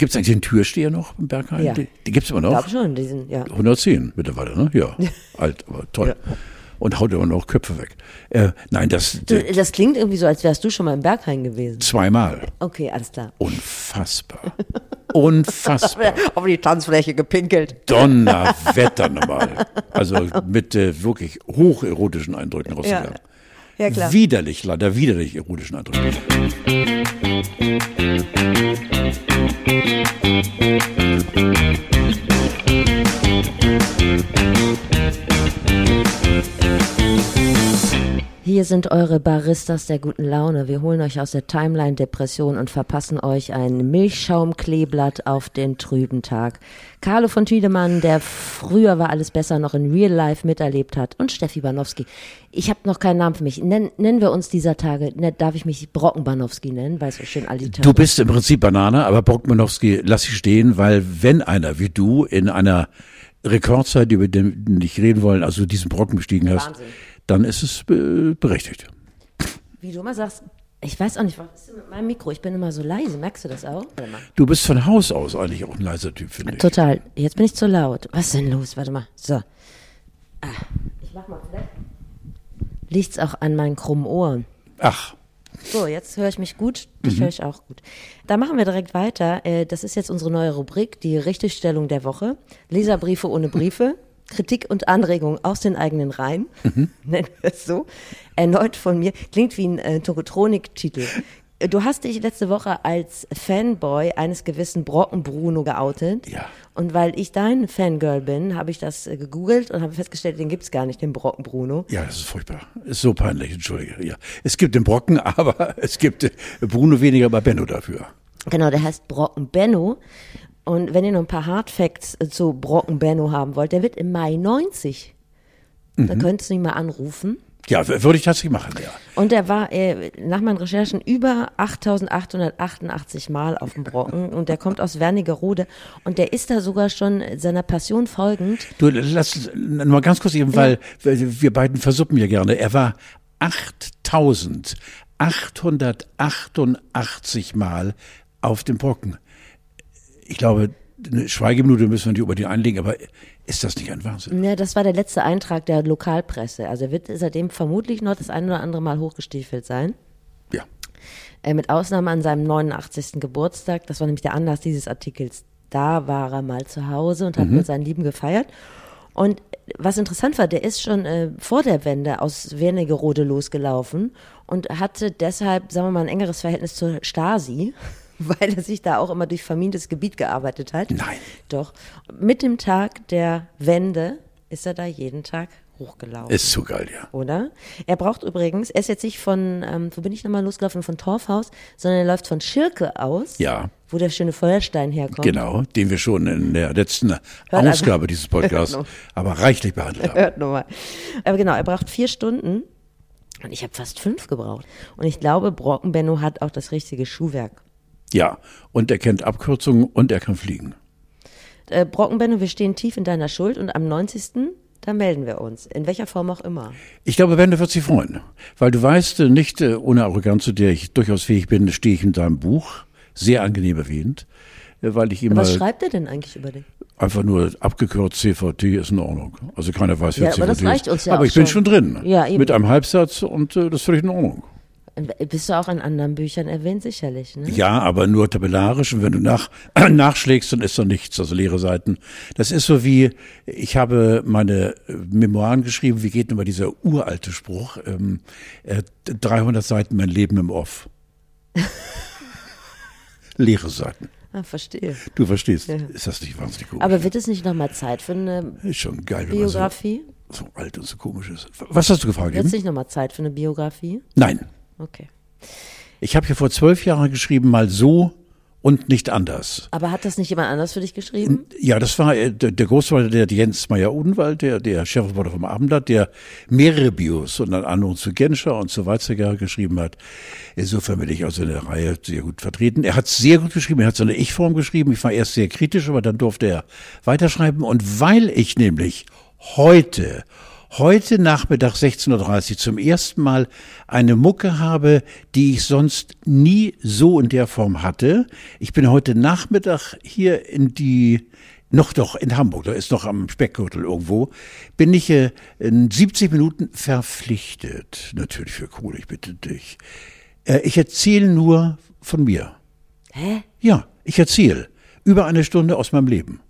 Gibt es eigentlich den Türsteher noch im Berghain? Ja. Die, die gibt es immer Ich noch? glaube schon, die sind, ja. 110 mittlerweile, ne? Ja. Alt, aber toll. Und haut immer noch Köpfe weg. Äh, nein, das Du, das klingt irgendwie so, als wärst du schon mal im Berghain gewesen. zweimal. Okay, alles klar. Unfassbar. Unfassbar. Auf die Tanzfläche gepinkelt. Donnerwetter nochmal. Also mit äh, wirklich hocherotischen Eindrücken rausgegangen. Ja, klar. Widerlich, leider widerlich erotischen Eindrücken. Hier sind eure Baristas der guten Laune. Wir holen euch aus der Timeline-Depression und verpassen euch ein Milchschaumkleeblatt auf den trüben Tag. Carlo von Tiedemann, der früher war alles besser noch in Real Life miterlebt hat und Steffi Banowski. Ich habe noch keinen Namen für mich. Nen, nennen wir uns dieser Tage, ne, darf ich mich Brocken Banowski nennen, weil so schön alliterat Du bist im Prinzip Banane, aber Brockmanowski lass ich stehen, weil wenn einer wie du in einer Rekordzeit, über die wir nicht reden wollen, also diesen Brocken bestiegen hast, Wahnsinn. dann ist es äh, berechtigt. Wie du immer sagst, ich weiß auch nicht, was ist denn mit meinem Mikro? Ich bin immer so leise, merkst du das auch? Du bist von Haus aus eigentlich auch ein leiser Typ, finde ich. Total. Jetzt bin ich zu laut. Was ist denn los? Warte mal. So. Ah, ich mach mal vielleicht. Liegt's auch an meinen krummen Ohren. Ach, So, jetzt höre ich mich gut. Dich höre ich auch gut. Da machen wir direkt weiter. Äh, Das ist jetzt unsere neue Rubrik, die Richtigstellung der Woche. Leserbriefe ohne Briefe. Kritik und Anregungen aus den eigenen Reihen. Nennen wir es so. Erneut von mir. Klingt wie ein äh, Tokotronik-Titel. Du hast dich letzte Woche als Fanboy eines gewissen Brocken Bruno geoutet. Ja. Und weil ich dein Fangirl bin, habe ich das äh, gegoogelt und habe festgestellt, den gibt's gar nicht, den Brocken Bruno. ja, das ist furchtbar. Ist so peinlich, entschuldige. Ja. Es gibt den Brocken, aber es gibt äh, Bruno weniger, aber Benno dafür. Genau, der heißt Brocken Benno. Und wenn ihr noch ein paar Hardfacts äh, zu Brocken Benno haben wollt, der wird im Mai 90. Da könntest du ihn mal anrufen. Ja, würde ich tatsächlich machen, ja. Und der war äh, nach meinen Recherchen über 8888 Mal auf dem Brocken und der kommt aus Wernigerode und der ist da sogar schon seiner Passion folgend. Du, lass mal ganz kurz eben, weil weil wir beiden versuppen ja gerne. Er war 8888 Mal auf dem Brocken. Ich glaube, eine Schweigeminute müssen wir nicht über die einlegen, aber ist das nicht ein Wahnsinn? Ne, das war der letzte Eintrag der Lokalpresse. Also er wird seitdem vermutlich noch das ein oder andere Mal hochgestiefelt sein. Ja. Äh, mit Ausnahme an seinem 89. Geburtstag, das war nämlich der Anlass dieses Artikels, da war er mal zu Hause und hat mit seinen Lieben gefeiert. Und was interessant war, der ist schon äh, vor der Wende aus Wernigerode losgelaufen und hatte deshalb, sagen wir mal, ein engeres Verhältnis zur Stasi, weil er sich da auch immer durch vermintes Gebiet gearbeitet hat. Nein. Doch. Mit dem Tag der Wende ist er da jeden Tag hochgelaufen Ist so geil, ja. oder? Er braucht übrigens, er ist jetzt nicht von, ähm, wo bin ich nochmal losgelaufen, von Torfhaus, sondern er läuft von Schirke aus, Ja. wo der schöne Feuerstein herkommt. Genau, den wir schon in der letzten also- Ausgabe dieses Podcasts Hört aber reichlich behandelt haben. Hört nochmal. Aber genau, er braucht vier Stunden und ich habe fast fünf gebraucht. Und ich glaube, Brockenbenno hat auch das richtige Schuhwerk. Ja, und er kennt Abkürzungen und er kann fliegen. Äh, Brockenbenno, wir stehen tief in deiner Schuld und am 90. Da melden wir uns, in welcher Form auch immer. Ich glaube, Wende wird sich freuen. Weil du weißt, äh, nicht äh, ohne Arroganz, zu der ich durchaus fähig bin, stehe ich in deinem Buch, sehr angenehm erwähnt, äh, weil ich immer Was schreibt er denn eigentlich über dich? einfach nur abgekürzt CVT ist in Ordnung. Also keiner weiß, wer Ja, aber das CVT reicht ist. uns ja aber auch ich bin schon. schon drin. Ja, eben. Mit einem Halbsatz und äh, das ist völlig in Ordnung. Bist du auch in anderen Büchern erwähnt, sicherlich, ne? Ja, aber nur tabellarisch. Und wenn du nach, nachschlägst, dann ist da nichts, also leere Seiten. Das ist so wie, ich habe meine äh, Memoiren geschrieben, wie geht denn immer dieser uralte Spruch, ähm, äh, 300 Seiten mein Leben im Off. leere Seiten. Ah, verstehe. Du verstehst, ist das nicht wahnsinnig komisch? Aber wird es nicht nochmal Zeit für eine ist schon geil, wenn man so, Biografie? so alt und so komisch ist. Was hast du gefragt? Wird es nicht nochmal Zeit für eine Biografie? Nein. Okay. Ich habe hier vor zwölf Jahren geschrieben, mal so und nicht anders. Aber hat das nicht jemand anders für dich geschrieben? Ja, das war äh, der, der Großvater, der Jens Meyer-Odenwald, der, der Chefreporter vom Abendblatt, der mehrere Bios und dann andere zu Genscher und zu Weizsäcker geschrieben hat. Insofern bin ich also in der Reihe sehr gut vertreten. Er hat sehr gut geschrieben, er hat so eine Ich-Form geschrieben. Ich war erst sehr kritisch, aber dann durfte er weiterschreiben. Und weil ich nämlich heute heute Nachmittag 16.30 Uhr zum ersten Mal eine Mucke habe, die ich sonst nie so in der Form hatte. Ich bin heute Nachmittag hier in die noch doch in Hamburg, da ist noch am Speckgürtel irgendwo, bin ich äh, in 70 Minuten verpflichtet. Natürlich für Kohle, ich bitte dich. Äh, ich erzähle nur von mir. Hä? Ja, ich erzähle über eine Stunde aus meinem Leben.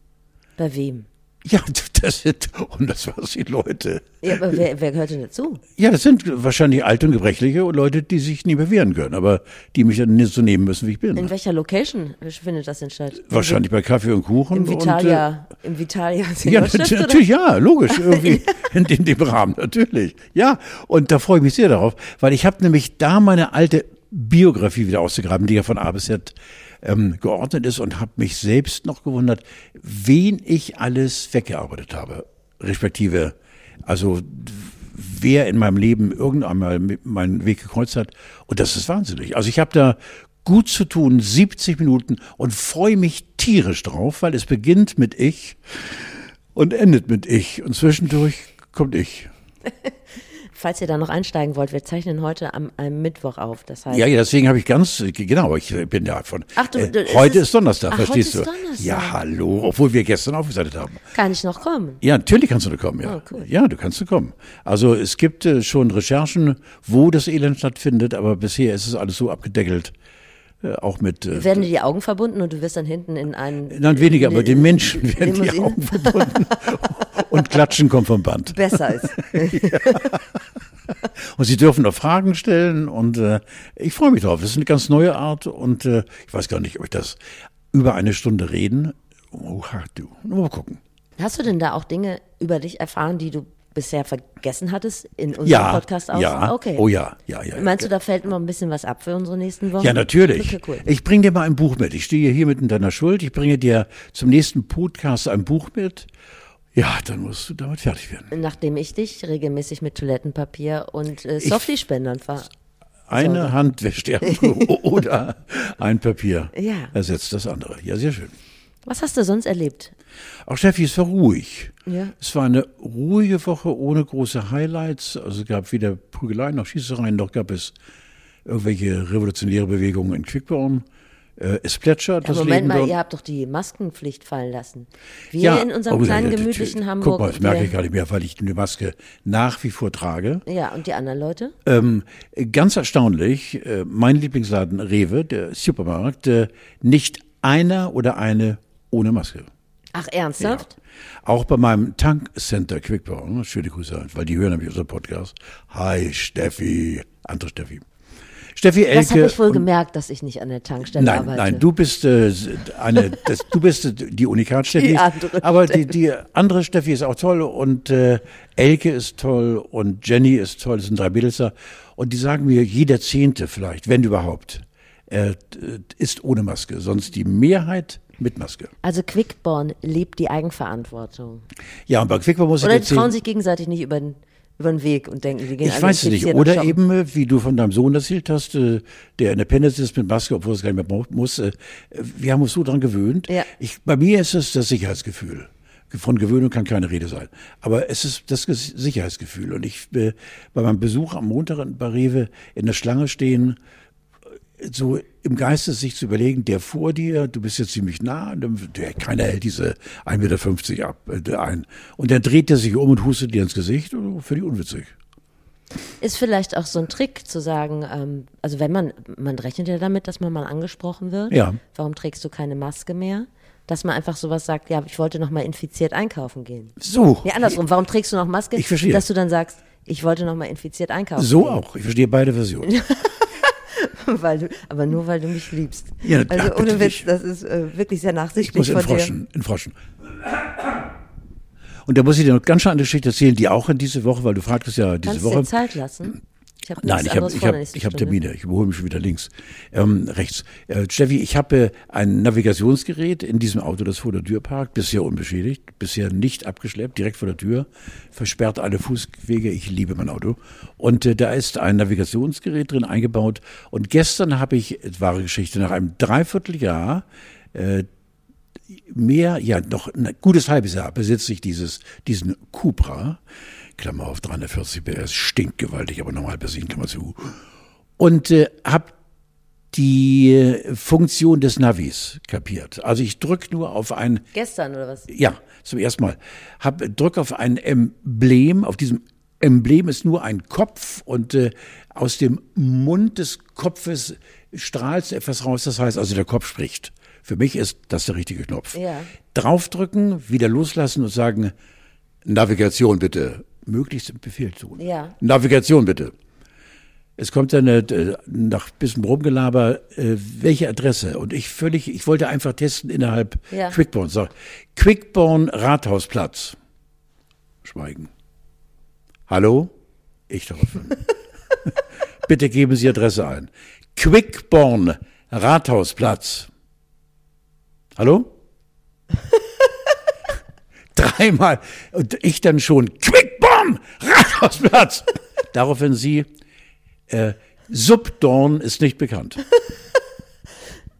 Bei wem? Ja, das sind 120 Leute. Ja, aber wer, wer gehört denn dazu? Ja, das sind wahrscheinlich alte und gebrechliche und Leute, die sich nie mehr wehren können, aber die mich dann nicht so nehmen müssen, wie ich bin. In welcher Location findet das denn statt? Wahrscheinlich bei Kaffee und Kuchen. Im Vitalia, und, äh, im Vitalia ja, natürlich, ja, logisch, irgendwie in, in dem Rahmen, natürlich. Ja, und da freue ich mich sehr darauf, weil ich habe nämlich da meine alte Biografie wieder ausgegraben, die ja von A bis Z ähm, geordnet ist und habe mich selbst noch gewundert, wen ich alles weggearbeitet habe, respektive, also wer in meinem Leben irgendwann mal meinen Weg gekreuzt hat. Und das ist wahnsinnig. Also ich habe da gut zu tun, 70 Minuten und freue mich tierisch drauf, weil es beginnt mit ich und endet mit ich und zwischendurch kommt ich. Falls ihr da noch einsteigen wollt, wir zeichnen heute am, am Mittwoch auf. Das heißt, ja, ja, deswegen habe ich ganz, genau, ich bin ja von. Ach, du, äh, du, heute ist, ist Donnerstag, ach, verstehst heute du? Ist Donnerstag. Ja, hallo, obwohl wir gestern aufgesetzt haben. Kann ich noch kommen? Ja, natürlich kannst du noch kommen, ja. Oh, cool. Ja, du kannst du kommen. Also es gibt äh, schon Recherchen, wo das Elend stattfindet, aber bisher ist es alles so abgedeckelt. Äh, auch mit. Äh, werden dir die Augen verbunden und du wirst dann hinten in einen. Nein, weniger, aber den Menschen werden die Limousine? Augen verbunden. und Klatschen kommt vom Band. Besser ist. Und sie dürfen noch Fragen stellen und äh, ich freue mich drauf. Das ist eine ganz neue Art und äh, ich weiß gar nicht, ob ich das über eine Stunde reden. Oh, du, mal gucken. Hast du denn da auch Dinge über dich erfahren, die du bisher vergessen hattest in unserem Ja, Podcast auch? ja, Okay. oh ja, ja, ja. Meinst ja. du, da fällt immer ein bisschen was ab für unsere nächsten Wochen? Ja, natürlich. Okay, cool. Ich bringe dir mal ein Buch mit. Ich stehe hier mit in deiner Schuld. Ich bringe dir zum nächsten Podcast ein Buch mit. Ja, dann musst du damit fertig werden. Nachdem ich dich regelmäßig mit Toilettenpapier und äh, Softie-Spendern ver... Eine. Hand wäscht oder ein Papier Ja. ersetzt das andere. Ja, sehr schön. Was hast du sonst erlebt? Auch Steffi, es war ruhig. Ja. Es war eine ruhige Woche ohne große Highlights. Also es gab weder Prügeleien noch Schießereien, noch gab es irgendwelche revolutionäre Bewegungen in Quickborn. Äh, es plätschert Ja, das Moment Leben mal, dort. ihr habt doch die Maskenpflicht fallen lassen. Wir in unserem oh, ja, kleinen, ja, gemütlichen Guck Hamburg. mal, das merke ich gar nicht mehr, weil ich die Maske nach wie vor trage. ja, und die anderen Leute? Ähm, ganz erstaunlich, äh, mein Lieblingsladen Rewe, der Supermarkt, äh, nicht einer oder eine ohne Maske. Ach, ernsthaft? Auch bei meinem Tankcenter Quickborn, schöne Grüße, weil die hören nämlich unseren Podcast. Hi Steffi, andere Steffi. Steffi Elke. Das habe ich wohl gemerkt, dass ich nicht an der Tankstelle Nein, arbeite. nein, du bist äh, eine, das, du bist die Unikat Steffi. Die andere aber die, die andere Steffi ist auch toll und äh, Elke ist toll und Jenny ist toll. Das sind drei Mädels da. Und die sagen mir, jeder Zehnte vielleicht, wenn überhaupt, äh, ist ohne Maske. Sonst die Mehrheit mit Maske. Also Quickborn lebt die Eigenverantwortung. Ja, und bei Quickborn muss Oder ich die erzählen. trauen sich gegenseitig nicht über den, über den Weg und denken, die gehen Ich weiß es nicht. Oder shoppen. eben, äh, wie du von deinem Sohn erzählt hast, äh, der in der Pennis ist mit Maske, obwohl es gar nicht mehr braucht- muss. äh, Wir haben uns so dran gewöhnt. Ja. Ich, bei mir ist es das Sicherheitsgefühl. Von Gewöhnung kann keine Rede sein. Aber es ist das Sicherheitsgefühl. Und ich äh, bei meinem Besuch am Montag in- bei Rewe in der Schlange stehen, so im Geiste sich zu überlegen, der vor dir, du bist jetzt ziemlich nah, und dann- der, keiner hält diese 1,50 Meter ab, äh, ein. Und dann dreht er sich um und hustet dir ins Gesicht, völlig unwitzig. Ist vielleicht auch so ein Trick zu sagen, ähm, also wenn man, man rechnet ja damit, dass man mal angesprochen wird. Ja. Warum trägst du keine Maske mehr? Dass man einfach sowas sagt, ja, ich wollte noch mal infiziert einkaufen gehen. So. Nee, andersrum, warum trägst du noch Maske? Ich verstehe. Dass du dann sagst, ich wollte noch mal infiziert einkaufen So gehen. auch. Ich verstehe beide Versionen. weil du, aber nur weil du mich liebst. Ja, also ohne Witz, das ist äh, wirklich sehr Ich nachsichtig muss von dir. entfroschen, entfroschen. Und da muss ich dir noch ganz schön eine Geschichte erzählen, die auch in diese Woche, weil du fragtest ja diese Kannst du Woche. dir Zeit lassen? Ich habe Nein, ich habe ich hab, ich hab Termine. Ich überhole mich schon wieder links. Ähm, rechts. Äh, Steffi, ich habe ein Navigationsgerät in diesem Auto, das vor der Tür parkt, bisher unbeschädigt, bisher nicht abgeschleppt, direkt vor der Tür, versperrt alle Fußwege. Ich liebe mein Auto. Und äh, da ist ein Navigationsgerät drin eingebaut. Und gestern habe ich, äh, wahre Geschichte, nach einem Dreivierteljahr äh, mehr, ja, noch ein gutes halbes Jahr besitze ich dieses, diesen Cupra, Klammer auf 340 PS, stinkt gewaltig, aber normal besiegen, Klammer zu. Und äh, habe die Funktion des Navis kapiert. Also ich drücke nur auf ein. Gestern oder was? Ja, zum ersten Mal. Hab, drück auf ein Emblem. Auf diesem Emblem ist nur ein Kopf und äh, aus dem Mund des Kopfes strahlt etwas raus. Das heißt also, der Kopf spricht. Für mich ist das der richtige Knopf. Ja. Draufdrücken, wieder loslassen und sagen, Navigation bitte. Möglichst Befehl tun. Ja. Navigation bitte. Es kommt dann äh, nach ein bisschen Rumgelaber, äh, welche Adresse? Und ich völlig, ich wollte einfach testen innerhalb Ja. Quickborn. Sag, Quickborn Rathausplatz. Schweigen. Hallo? Ich daraufhin. Bitte geben Sie Adresse ein. Quickborn Rathausplatz. Hallo? Dreimal. Und ich dann schon, Quickborn Rathausplatz. Daraufhin Sie, äh, Subdorn ist nicht bekannt.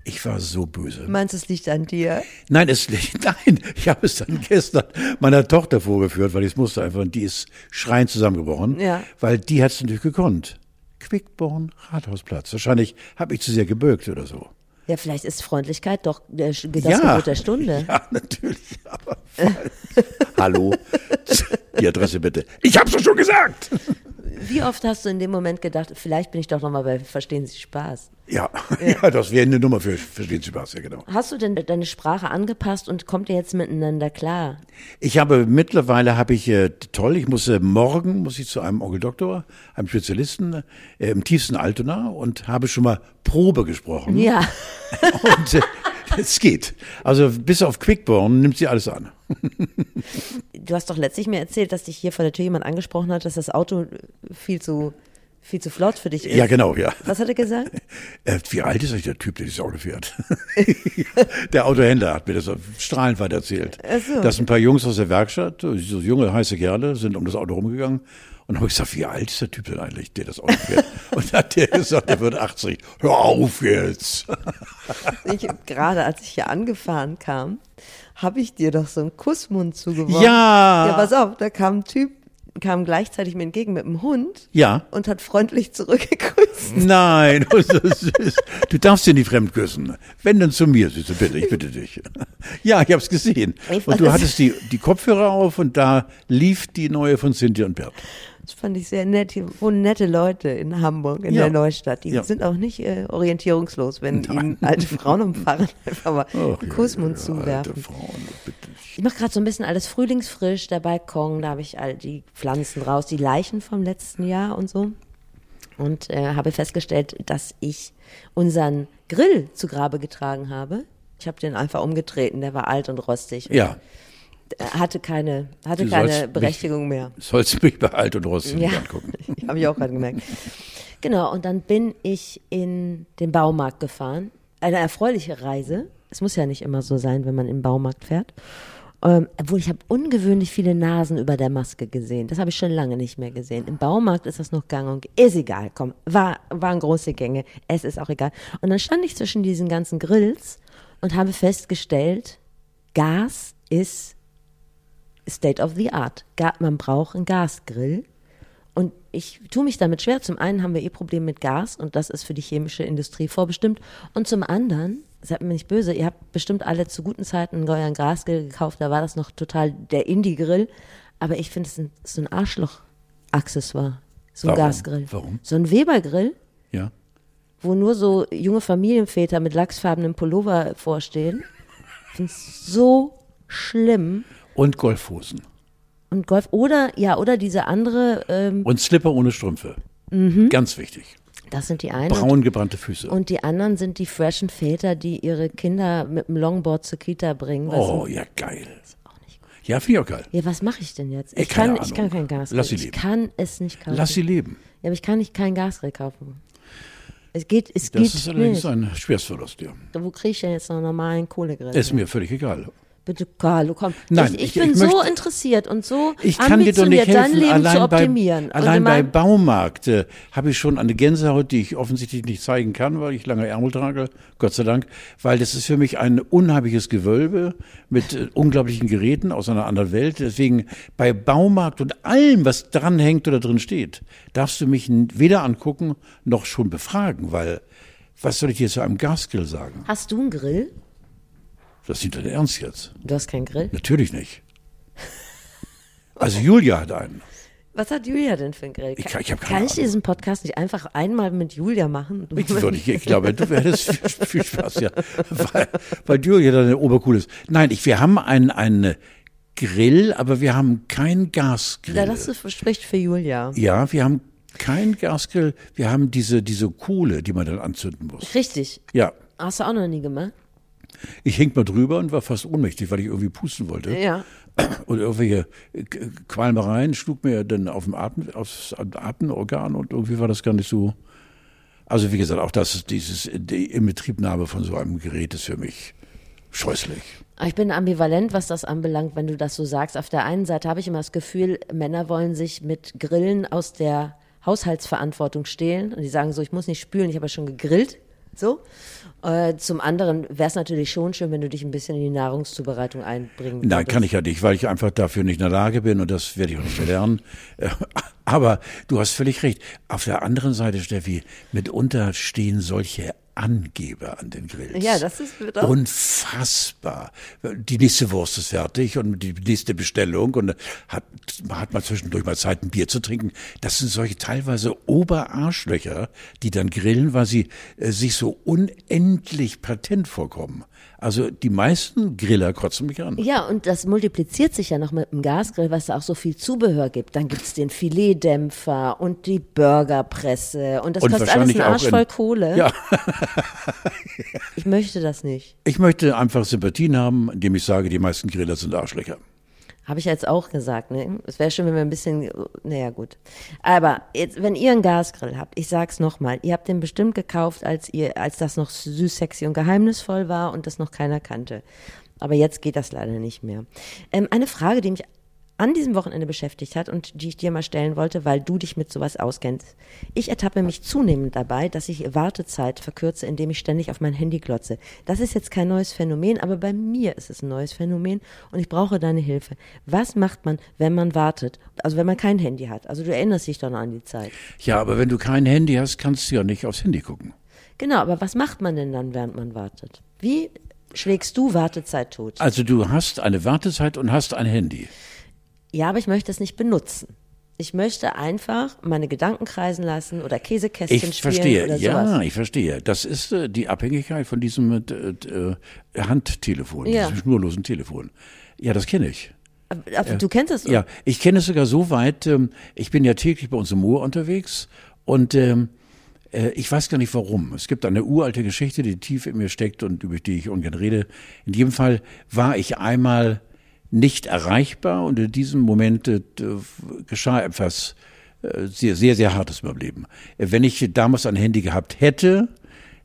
Ich war so böse. Meinst du, es liegt an dir? Nein, es nein, ich habe es dann gestern meiner Tochter vorgeführt, weil ich es musste einfach und die ist schreiend zusammengebrochen, Ja. weil die hat es natürlich gekonnt. Quickborn Rathausplatz. Wahrscheinlich habe ich zu sehr gebürgt oder so. Ja, vielleicht ist Freundlichkeit doch der, das ja. Gebot der Stunde. Ja, natürlich. Aber Hallo, die Adresse bitte. Ich habe es schon gesagt. Wie oft hast du in dem Moment gedacht, vielleicht bin ich doch nochmal bei Verstehen Sie Spaß? Ja, ja. das wäre eine Nummer für Verstehen Sie Spaß, ja genau. Hast du denn deine Sprache angepasst und kommt ihr jetzt miteinander klar? Ich habe mittlerweile habe ich äh, toll. Ich muss äh, morgen muss ich zu einem Onkel Doktor, einem Spezialisten äh, im tiefsten Altona und habe schon mal Probe gesprochen. Ja. Und äh, es geht. Also bis auf Quickborn nimmt sie alles an. Du hast doch letztlich mir erzählt, dass dich hier vor der Tür jemand angesprochen hat, dass das Auto viel zu, viel zu flott für dich ist. Ja, genau, ja. Was hat er gesagt? Äh, wie alt ist eigentlich der Typ, der dieses Auto fährt? der Autohändler hat mir das strahlend weit erzählt. So. Dass ein paar Jungs aus der Werkstatt, so junge, heiße Kerle, sind um das Auto rumgegangen. Und habe ich gesagt, wie alt ist der Typ denn eigentlich, der das Auto fährt? Und hat der gesagt, der wird 80. Hör auf jetzt. Ich, gerade als ich hier angefahren kam, habe ich dir doch so einen Kussmund zugeworfen. Ja. Ja, pass auf, da kam ein Typ, kam gleichzeitig mir entgegen mit einem Hund Ja. und hat freundlich zurückgegrüßt. Nein, das ist, du darfst ihn nicht fremd küssen. Wenn dann zu mir, Süße, bitte, ich bitte dich. Ja, ich habe es gesehen. Ich Und du hattest die, die Kopfhörer auf und da lief die neue von Cynthia und Bert. Das fand ich sehr nett. Hier wohnen nette Leute in Hamburg, in Ja. der Neustadt. Die Ja. sind auch nicht äh, orientierungslos, wenn Nein. ihnen alte Frauen umfahren, einfach mal einen Kussmund ja, zuwerfen. Alte Frauen, bitte. Ich mache gerade so ein bisschen alles frühlingsfrisch, der Balkon, da habe ich all die Pflanzen raus, die Leichen vom letzten Jahr und so. Und äh, habe festgestellt, dass ich unseren Grill zu Grabe getragen habe. Ich habe den einfach umgetreten, der war alt und rostig. Und Ja, Hatte keine, hatte Du keine mich- Berechtigung mehr. sollst mich bei Alt und Rost Ja, angucken. habe ich auch gerade gemerkt. Genau, und dann bin ich in den Baumarkt gefahren. Eine erfreuliche Reise. Es muss ja nicht immer so sein, wenn man im Baumarkt fährt. Ähm, obwohl ich habe ungewöhnlich viele Nasen über der Maske gesehen. Das habe ich schon lange nicht mehr gesehen. Im Baumarkt ist das noch gang und ist egal. Komm, war, waren große Gänge. Es ist auch egal. Und dann stand ich zwischen diesen ganzen Grills und habe festgestellt, Gas ist State of the Art. Man braucht einen Gasgrill. Und ich tue mich damit schwer. Zum einen haben wir eh Probleme mit Gas und das ist für die chemische Industrie vorbestimmt. Und zum anderen, seid mir nicht böse, ihr habt bestimmt alle zu guten Zeiten einen euren Gasgrill gekauft, da war das noch total der Indie-Grill. Aber ich finde es ein, so ein Arschloch-Accessoire. So ein Warum? Gasgrill. Warum? So ein Weber-Grill, Ja. wo nur so junge Familienväter mit lachsfarbenem Pullover vorstehen. Ich finde es so schlimm. Und Golfhosen. Und Golf oder ja oder diese andere, ähm, Und Slipper ohne Strümpfe. Mhm. Ganz wichtig. das sind die einen. Braun gebrannte Füße. Und die anderen sind die freshen Väter, die ihre Kinder mit dem Longboard zur Kita bringen. oh, ja, geil. Ja, finde ich auch geil. Ja, was mache ich denn jetzt? Ey, Ich kann, keine ich kann kein Gas. Lass sie ich leben. kann es nicht kaufen. Lass sie leben. ja, aber ich kann nicht kein Gasgrill kaufen. Es geht, es Das geht ist allerdings nicht. ein Schwerstverlust, ja. Wo kriege ich denn jetzt noch einen normalen Kohlegrill? Ist mir völlig egal. Bitte, Carlo, komm. Nein, ich, ich, ich- bin ich so möchte- interessiert und so Ich kann dir doch nicht ambitioniert, dein helfen, Leben allein, zu optimieren. bei, allein in bei Baumarkt äh, habe ich schon eine Gänsehaut, die ich offensichtlich nicht zeigen kann, weil ich lange Ärmel trage, Gott sei Dank, weil das ist für mich ein unheimliches Gewölbe mit äh, unglaublichen Geräten aus einer anderen Welt. Deswegen bei Baumarkt und allem, was dran hängt oder drin steht, darfst du mich weder angucken noch schon befragen, weil was soll ich dir zu einem Gasgrill sagen? Hast du einen Grill? Das ist nicht dein Ernst jetzt. Du hast keinen Grill? Natürlich nicht. Also Julia hat einen. Was hat Julia denn für einen Grill? Ich- ich Kann ich Ahnung. diesen Podcast nicht einfach einmal mit Julia machen? Ich, würde, ich, ich glaube, du hättest viel, viel Spaß, ja. Weil, weil Julia dann obercool ist. Nein, ich, wir haben einen, einen Grill, aber wir haben keinen Gasgrill. Ja, das spricht für Julia. ja, wir haben keinen Gasgrill. Wir haben diese, diese Kohle, die man dann anzünden muss. Richtig. Ja. Hast du auch noch nie gemacht? Ich hing mal drüber und war fast ohnmächtig, weil ich irgendwie pusten wollte. Ja. Und irgendwelche Qualmereien schlug mir dann auf dem Atem, aufs Atemorgan und irgendwie war das gar nicht so. Also wie gesagt, auch das, dieses, die Inbetriebnahme von so einem Gerät ist für mich scheußlich. Ich bin ambivalent, was das anbelangt, wenn du das so sagst. Auf der einen Seite habe ich immer das Gefühl, Männer wollen sich mit Grillen aus der Haushaltsverantwortung stehlen. Und die sagen so, ich muss nicht spülen, ich habe ja schon gegrillt. So. Äh, zum anderen wäre es natürlich schon schön, wenn du dich ein bisschen in die Nahrungszubereitung einbringen Nein, würdest. kann ich ja nicht, weil ich einfach dafür nicht in der Lage bin und das werde ich auch nicht lernen. Äh, Aber du hast völlig recht. Auf der anderen Seite, Steffi, mitunter stehen solche Angeber an den Grills. Ja, das ist- auch- unfassbar. Die nächste Wurst ist fertig und die nächste Bestellung und hat, hat man zwischendurch mal Zeit, ein Bier zu trinken. Das sind solche teilweise Oberarschlöcher, die dann grillen, weil sie äh, sich so unendlich patent vorkommen. Also die meisten Griller kotzen mich an. Ja, und das multipliziert sich ja noch mit dem Gasgrill, was da auch so viel Zubehör gibt. Dann gibt's den Filetdämpfer und die Burgerpresse und das Und kostet alles einen Arsch voll Kohle. Ja. Ich möchte das nicht. Ich möchte einfach Sympathien haben, indem ich sage, die meisten Griller sind Arschlöcher. Habe ich jetzt auch gesagt, ne? Es wäre schön, wenn wir ein bisschen, naja, gut. Aber jetzt, wenn ihr einen Gasgrill habt, ich sag's nochmal, ihr habt den bestimmt gekauft, als ihr, als das noch süß, sexy und geheimnisvoll war und das noch keiner kannte. Aber jetzt geht das leider nicht mehr. Ähm, eine Frage, die mich an diesem Wochenende beschäftigt hat und die ich dir mal stellen wollte, weil du dich mit sowas auskennst. Ich ertappe mich zunehmend dabei, dass ich Wartezeit verkürze, indem ich ständig auf mein Handy glotze. Das ist jetzt kein neues Phänomen, aber bei mir ist es ein neues Phänomen und ich brauche deine Hilfe. Was macht man, wenn man wartet? Also wenn man kein Handy hat. Also du erinnerst dich doch noch an die Zeit. Ja, aber wenn du kein Handy hast, kannst du ja nicht aufs Handy gucken. Genau, aber was macht man denn dann, während man wartet? Wie schlägst du Wartezeit tot? Also du hast eine Wartezeit und hast ein Handy. Ja, aber ich möchte es nicht benutzen. Ich möchte einfach meine Gedanken kreisen lassen oder Käsekästchen Ich spielen verstehe, oder ja, sowas. ich verstehe. Das ist äh, die Abhängigkeit von diesem äh, äh, Handtelefon, Ja. diesem schnurlosen Telefon. Ja, das kenne ich. Aber du kennst es Ja, ich kenne es sogar so weit, ähm, ich bin ja täglich bei uns im Moor unterwegs und ähm, äh, ich weiß gar nicht warum. Es gibt eine uralte Geschichte, die tief in mir steckt und über die ich ungern rede. In jedem Fall war ich einmal nicht erreichbar und in diesem Moment äh, geschah etwas äh, sehr, sehr, sehr Hartes in meinem Leben. Äh, Wenn ich damals ein Handy gehabt hätte,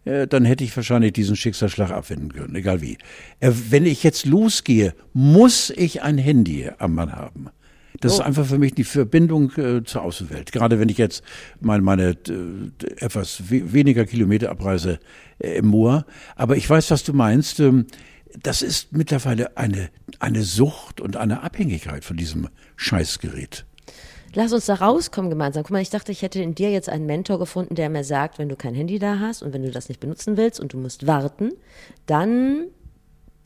äh, dann hätte ich wahrscheinlich diesen Schicksalsschlag abwenden können, egal wie. Äh, Wenn ich jetzt losgehe, muss ich ein Handy am Mann haben. Das ist einfach für mich die Verbindung äh, zur Außenwelt. Gerade wenn ich jetzt meine, meine äh, etwas we weniger Kilometer abreise äh, im Moor. Aber ich weiß, was du meinst. Ähm, das ist mittlerweile eine, eine Sucht und eine Abhängigkeit von diesem Scheißgerät. Lass uns da rauskommen gemeinsam. Guck mal, ich dachte, ich hätte in dir jetzt einen Mentor gefunden, der mir sagt, wenn du kein Handy da hast und wenn du das nicht benutzen willst und du musst warten, dann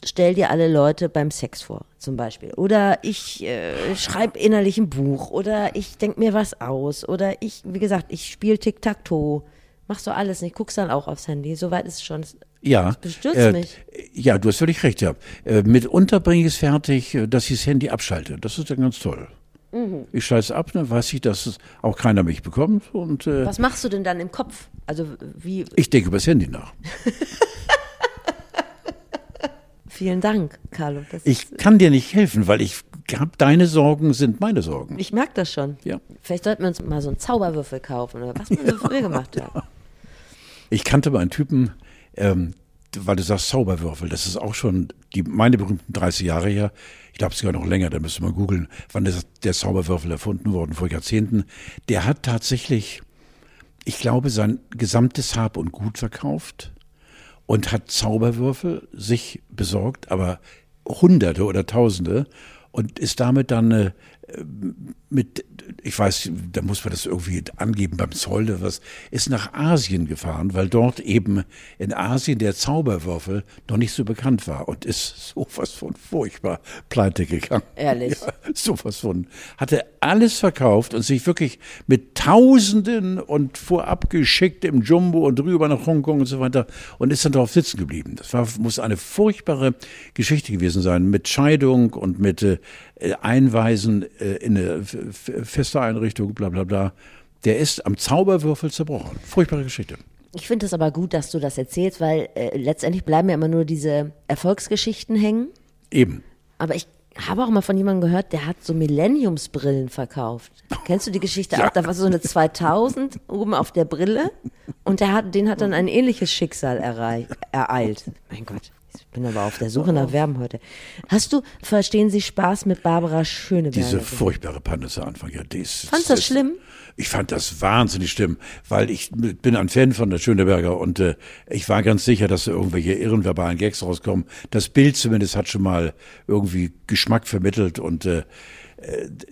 stell dir alle Leute beim Sex vor, zum Beispiel. Oder ich äh, schreibe innerlich ein Buch oder ich denk mir was aus oder ich, wie gesagt, ich spiele Tic-Tac-Toe. Machst du alles nicht, guckst dann auch aufs Handy. Soweit ist es schon. Ja. Bestürzt äh, mich. Ja, du hast völlig recht, ja. Äh, mitunter bringe ich es fertig, äh, dass ich das Handy abschalte. Das ist dann ganz toll. Mhm. Ich schalte es ab, dann weiß ich, dass es auch keiner mich bekommt und äh, Was machst du denn dann im Kopf? Also wie, ich denke über das Handy nach. vielen Dank, Carlo. Ich kann dir nicht helfen, weil ich hab, deine Sorgen sind meine Sorgen. Ich merke das schon. Ja. Vielleicht sollten wir uns mal so einen Zauberwürfel kaufen oder was man so früher gemacht hat. Ich kannte mal einen Typen, ähm, weil du sagst Zauberwürfel, das ist auch schon die, meine berühmten 30 Jahre her. Ich glaube sogar noch länger, da müsste man googeln, wann das, der Zauberwürfel erfunden worden, vor Jahrzehnten. Der hat tatsächlich, ich glaube, sein gesamtes Hab und Gut verkauft und hat Zauberwürfel sich besorgt, aber Hunderte oder Tausende und ist damit dann äh, mit, ich weiß, da muss man das irgendwie angeben beim Zoll oder was, ist nach Asien gefahren, weil dort eben in Asien der Zauberwürfel noch nicht so bekannt war und ist sowas von furchtbar pleite gegangen. Ehrlich? Ja, sowas von. Hatte alles verkauft und sich wirklich mit Tausenden und vorab geschickt im Jumbo und rüber nach Hongkong und so weiter und ist dann darauf sitzen geblieben. Das war, muss eine furchtbare Geschichte gewesen sein mit Scheidung und mit äh, Einweisen äh, in eine feste Einrichtung, bla bla bla. Der ist am Zauberwürfel zerbrochen. Furchtbare Geschichte. Ich finde es aber gut, dass du das erzählst, weil äh, letztendlich bleiben ja immer nur diese Erfolgsgeschichten hängen. Eben. Aber ich habe auch mal von jemandem gehört, der hat so Millenniumsbrillen verkauft. Kennst du die Geschichte ja. auch? Da war so eine 2000 oben auf der Brille und der hat, den hat dann ein ähnliches Schicksal ereilt. Mein Gott. Ich bin aber auf der Suche nach Werben heute. Hast du, verstehen Sie Spaß mit Barbara Schöneberger? Diese furchtbare Panne zu Anfang, ja, dies. Fandst du das schlimm? Ich fand das wahnsinnig schlimm, weil ich bin ein Fan von der Schöneberger und äh, ich war ganz sicher, dass da irgendwelche irrenverbalen Gags rauskommen. Das Bild zumindest hat schon mal irgendwie Geschmack vermittelt und äh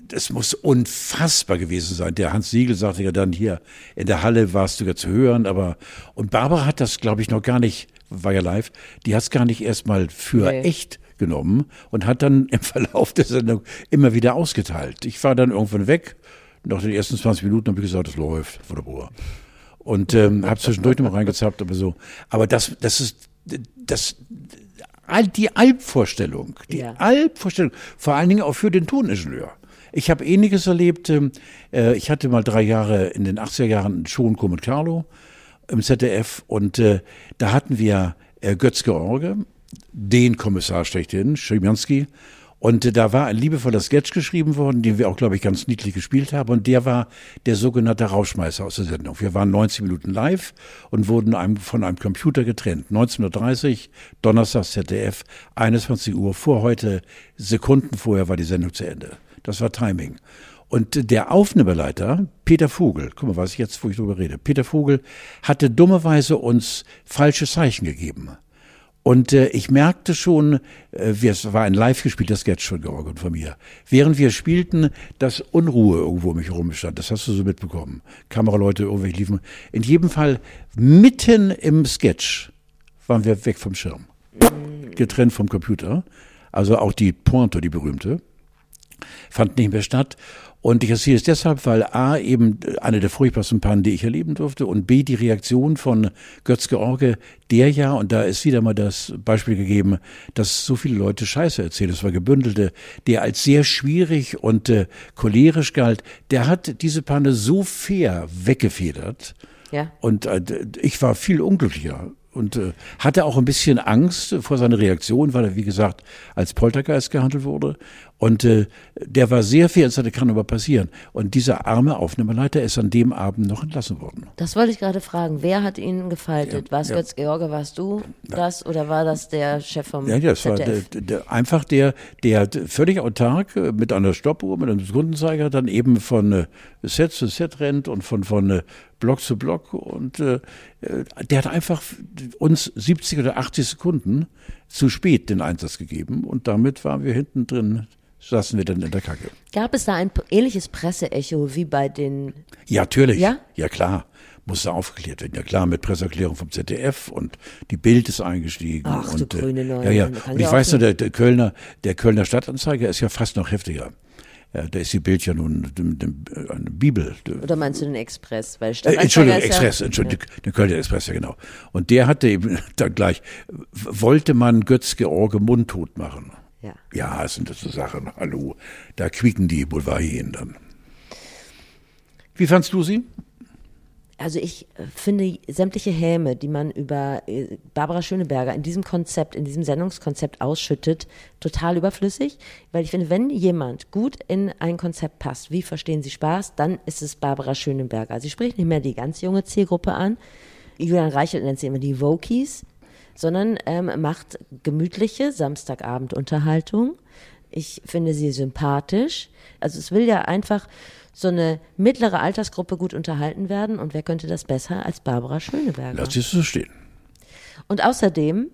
das muss unfassbar gewesen sein. Der Hans Siegel sagte ja dann hier, in der Halle warst du ja zu hören, aber, und Barbara hat das, glaube ich, noch gar nicht war ja live, die hat es gar nicht erstmal für nee. echt genommen und hat dann im Verlauf der Sendung immer wieder ausgeteilt. Ich war dann irgendwann weg. Nach den ersten 20 Minuten habe ich gesagt, es läuft, wunderbar. Und ähm, habe zwischendurch noch mal reingezappt, aber so. Aber das, das ist das die Albvorstellung, die ja. Albvorstellung, vor allen Dingen auch für den Toningenieur. Ich habe ähnliches erlebt. Ähm, äh, ich hatte mal drei Jahre in den 80er Jahren schon mit Carlo im ZDF und äh, da hatten wir äh, Götz George, den Kommissar schlechthin, Schimanski, und da war ein liebevoller Sketch geschrieben worden, den wir auch, glaube ich, ganz niedlich gespielt haben. Und der war der sogenannte Rauschmeißer aus der Sendung. Wir waren 90 Minuten live und wurden einem, von einem Computer getrennt. 1930, Donnerstag ZDF, 21 Uhr vor heute, Sekunden vorher war die Sendung zu Ende. Das war Timing. Und der Aufnahmeleiter, Peter Vogel, guck mal, was ich jetzt, wo ich drüber rede, Peter Vogel hatte dummerweise uns falsche Zeichen gegeben. Und äh, ich merkte schon, äh, es war ein live gespielter Sketch von Georg und von mir. Während wir spielten, dass Unruhe irgendwo um mich herum bestand. Das hast du so mitbekommen. Kameraleute, irgendwelche liefen. In jedem Fall, mitten im Sketch waren wir weg vom Schirm. Getrennt vom Computer. Also auch die Pointe, die berühmte, fand nicht mehr statt. Und ich erzähle es deshalb, weil A, eben eine der furchtbarsten Pannen, die ich erleben durfte, und B, die Reaktion von Götz George, der ja, und da ist wieder mal das Beispiel gegeben, dass so viele Leute Scheiße erzählen, das war gebündelte, der als sehr schwierig und äh, cholerisch galt, der hat diese Panne so fair weggefedert. Ja. Und äh, ich war viel unglücklicher und äh, hatte auch ein bisschen Angst vor seiner Reaktion, weil er, wie gesagt, als Poltergeist gehandelt wurde. Und äh, der war sehr viel, es kann aber passieren. Und dieser arme Aufnahmeleiter ist an dem Abend noch entlassen worden. Das wollte ich gerade fragen. Wer hat ihn gefaltet? Ja, war es ja. Götz George, warst du das oder war das der Chef vom Ja, das ZDF? war der, der, einfach der, der völlig autark äh, mit einer Stoppuhr, mit einem Sekundenzeiger dann eben von äh, Set zu Set rennt und von, von äh, Block zu Block. Und äh, äh der hat einfach uns 70 oder 80 Sekunden zu spät den Einsatz gegeben. Und damit waren wir hinten drin saßen wir dann in der Kacke. Gab es da ein ähnliches Presseecho wie bei den. Ja, natürlich. Ja, ja klar. Musste aufgeklärt werden. Ja klar, mit Presseerklärung vom ZDF und die Bild ist eingestiegen. Ach, und, so grüne Neue. Ja, ja. Und ich weiß nur, der, der, Kölner, der Kölner Stadtanzeiger ist ja fast noch heftiger. Ja, da ist die Bild ja nun eine Bibel. Oder meinst du den Express? Weil äh, Entschuldigung, Express, Entschuldigung, ja. den Kölner Express, ja genau. Und der hatte eben dann gleich, wollte man Götz George mundtot machen. Ja. Ja, es sind so Sachen, hallo, da quieken die Boulevardien dann. Wie fandst du sie? Also ich äh, finde sämtliche Häme, die man über äh, Barbara Schöneberger in diesem Konzept, in diesem Sendungskonzept ausschüttet, total überflüssig, weil ich finde, wenn jemand gut in ein Konzept passt, wie verstehen Sie Spaß, dann ist es Barbara Schöneberger. Sie spricht nicht mehr die ganz junge Zielgruppe an. Julian Reichelt nennt sie immer die Vokies, sondern ähm, macht gemütliche Samstagabendunterhaltung. Ich finde sie sympathisch. Also es will ja einfach so eine mittlere Altersgruppe gut unterhalten werden. Und wer könnte das besser als Barbara Schöneberger? Lass es so stehen. Und außerdem,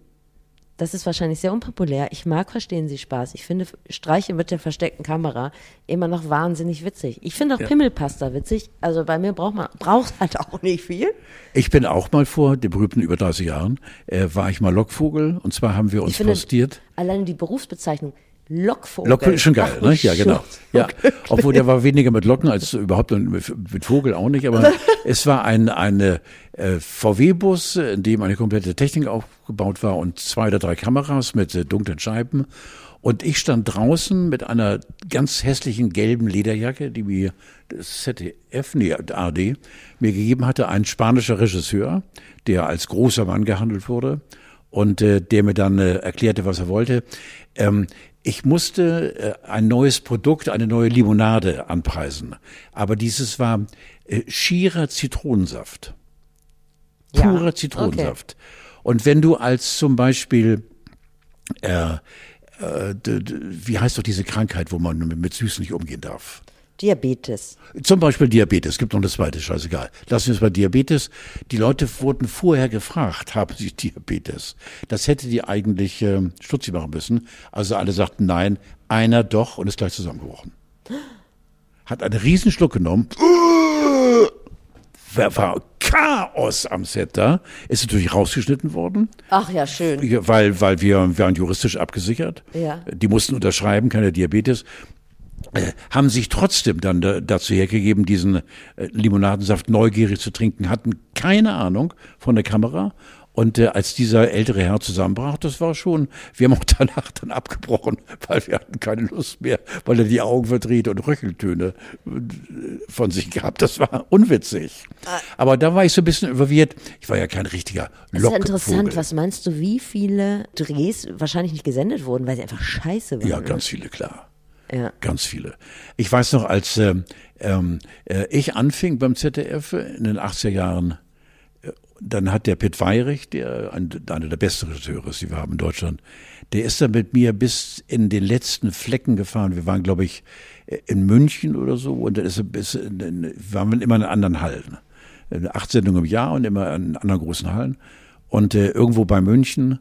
das ist wahrscheinlich sehr unpopulär, ich mag Verstehen Sie Spaß. Ich finde Streiche mit der versteckten Kamera immer noch wahnsinnig witzig. Ich finde auch Ja. Pimmelpasta witzig. Also bei mir braucht man, braucht halt auch nicht viel. Ich bin auch mal vor den berühmten über 30 Jahren, äh, war ich mal Lockvogel und zwar haben wir uns finde postiert. alleine die Berufsbezeichnung Lockvogel. Ist schon geil, ne? Ja, genau. Ja, obwohl der war weniger mit Locken als überhaupt mit, mit Vogel auch nicht, aber es war ein eine äh, VW-Bus, in dem eine komplette Technik aufgebaut war und zwei oder drei Kameras mit äh, dunklen Scheiben. Und ich stand draußen mit einer ganz hässlichen gelben Lederjacke, die mir das ZDF, nee, ARD, mir gegeben hatte, ein spanischer Regisseur, der als großer Mann gehandelt wurde und äh, der mir dann äh, erklärte, was er wollte. Ähm, ich musste äh, ein neues Produkt, eine neue Limonade anpreisen, aber dieses war äh, schierer Zitronensaft, Ja, purer Zitronensaft. Und wenn du als zum Beispiel äh, äh, wie heißt doch diese Krankheit, wo man mit, mit Süß nicht umgehen darf? Diabetes. Zum Beispiel Diabetes, gibt noch eine zweite, scheißegal. Lassen wir es bei Diabetes. Die Leute wurden vorher gefragt, haben sie Diabetes? Das hätte die eigentlich äh, stutzig machen müssen. Also alle sagten nein, einer doch und ist gleich zusammengebrochen. Hat einen Riesenschluck genommen. War, Chaos am Set da. Ist natürlich rausgeschnitten worden. Ach ja, schön. Weil, weil wir, wir waren juristisch abgesichert. Ja. Die mussten unterschreiben, keine Diabetes. Äh, haben sich trotzdem dann da, dazu hergegeben, diesen äh, Limonadensaft neugierig zu trinken, hatten keine Ahnung von der Kamera. Und äh, als dieser ältere Herr zusammenbrach, das war schon, wir haben auch danach dann abgebrochen, weil wir hatten keine Lust mehr, weil er die Augen verdreht und Röcheltöne äh, von sich gehabt. Das war unwitzig. Aber da war ich so ein bisschen verwirrt. Ich war ja kein richtiger Das ist Lockvogel. interessant. Was meinst du, wie viele Drehs wahrscheinlich nicht gesendet wurden, weil sie einfach scheiße waren? Ja, ganz viele, klar. Ja. Ganz viele. Ich weiß noch, als ähm, ähm, äh, ich anfing beim ZDF in den 80er Jahren, äh, dann hat der Pitt Weyrich, der ein, einer der besten Regisseure ist, die wir haben in Deutschland, der ist dann mit mir bis in den letzten Flecken gefahren. Wir waren, glaube ich, äh, in München oder so und dann ist er bis in, in, waren wir immer in anderen Hallen. Acht Sendungen im Jahr und immer in anderen großen Hallen. Und äh, irgendwo bei München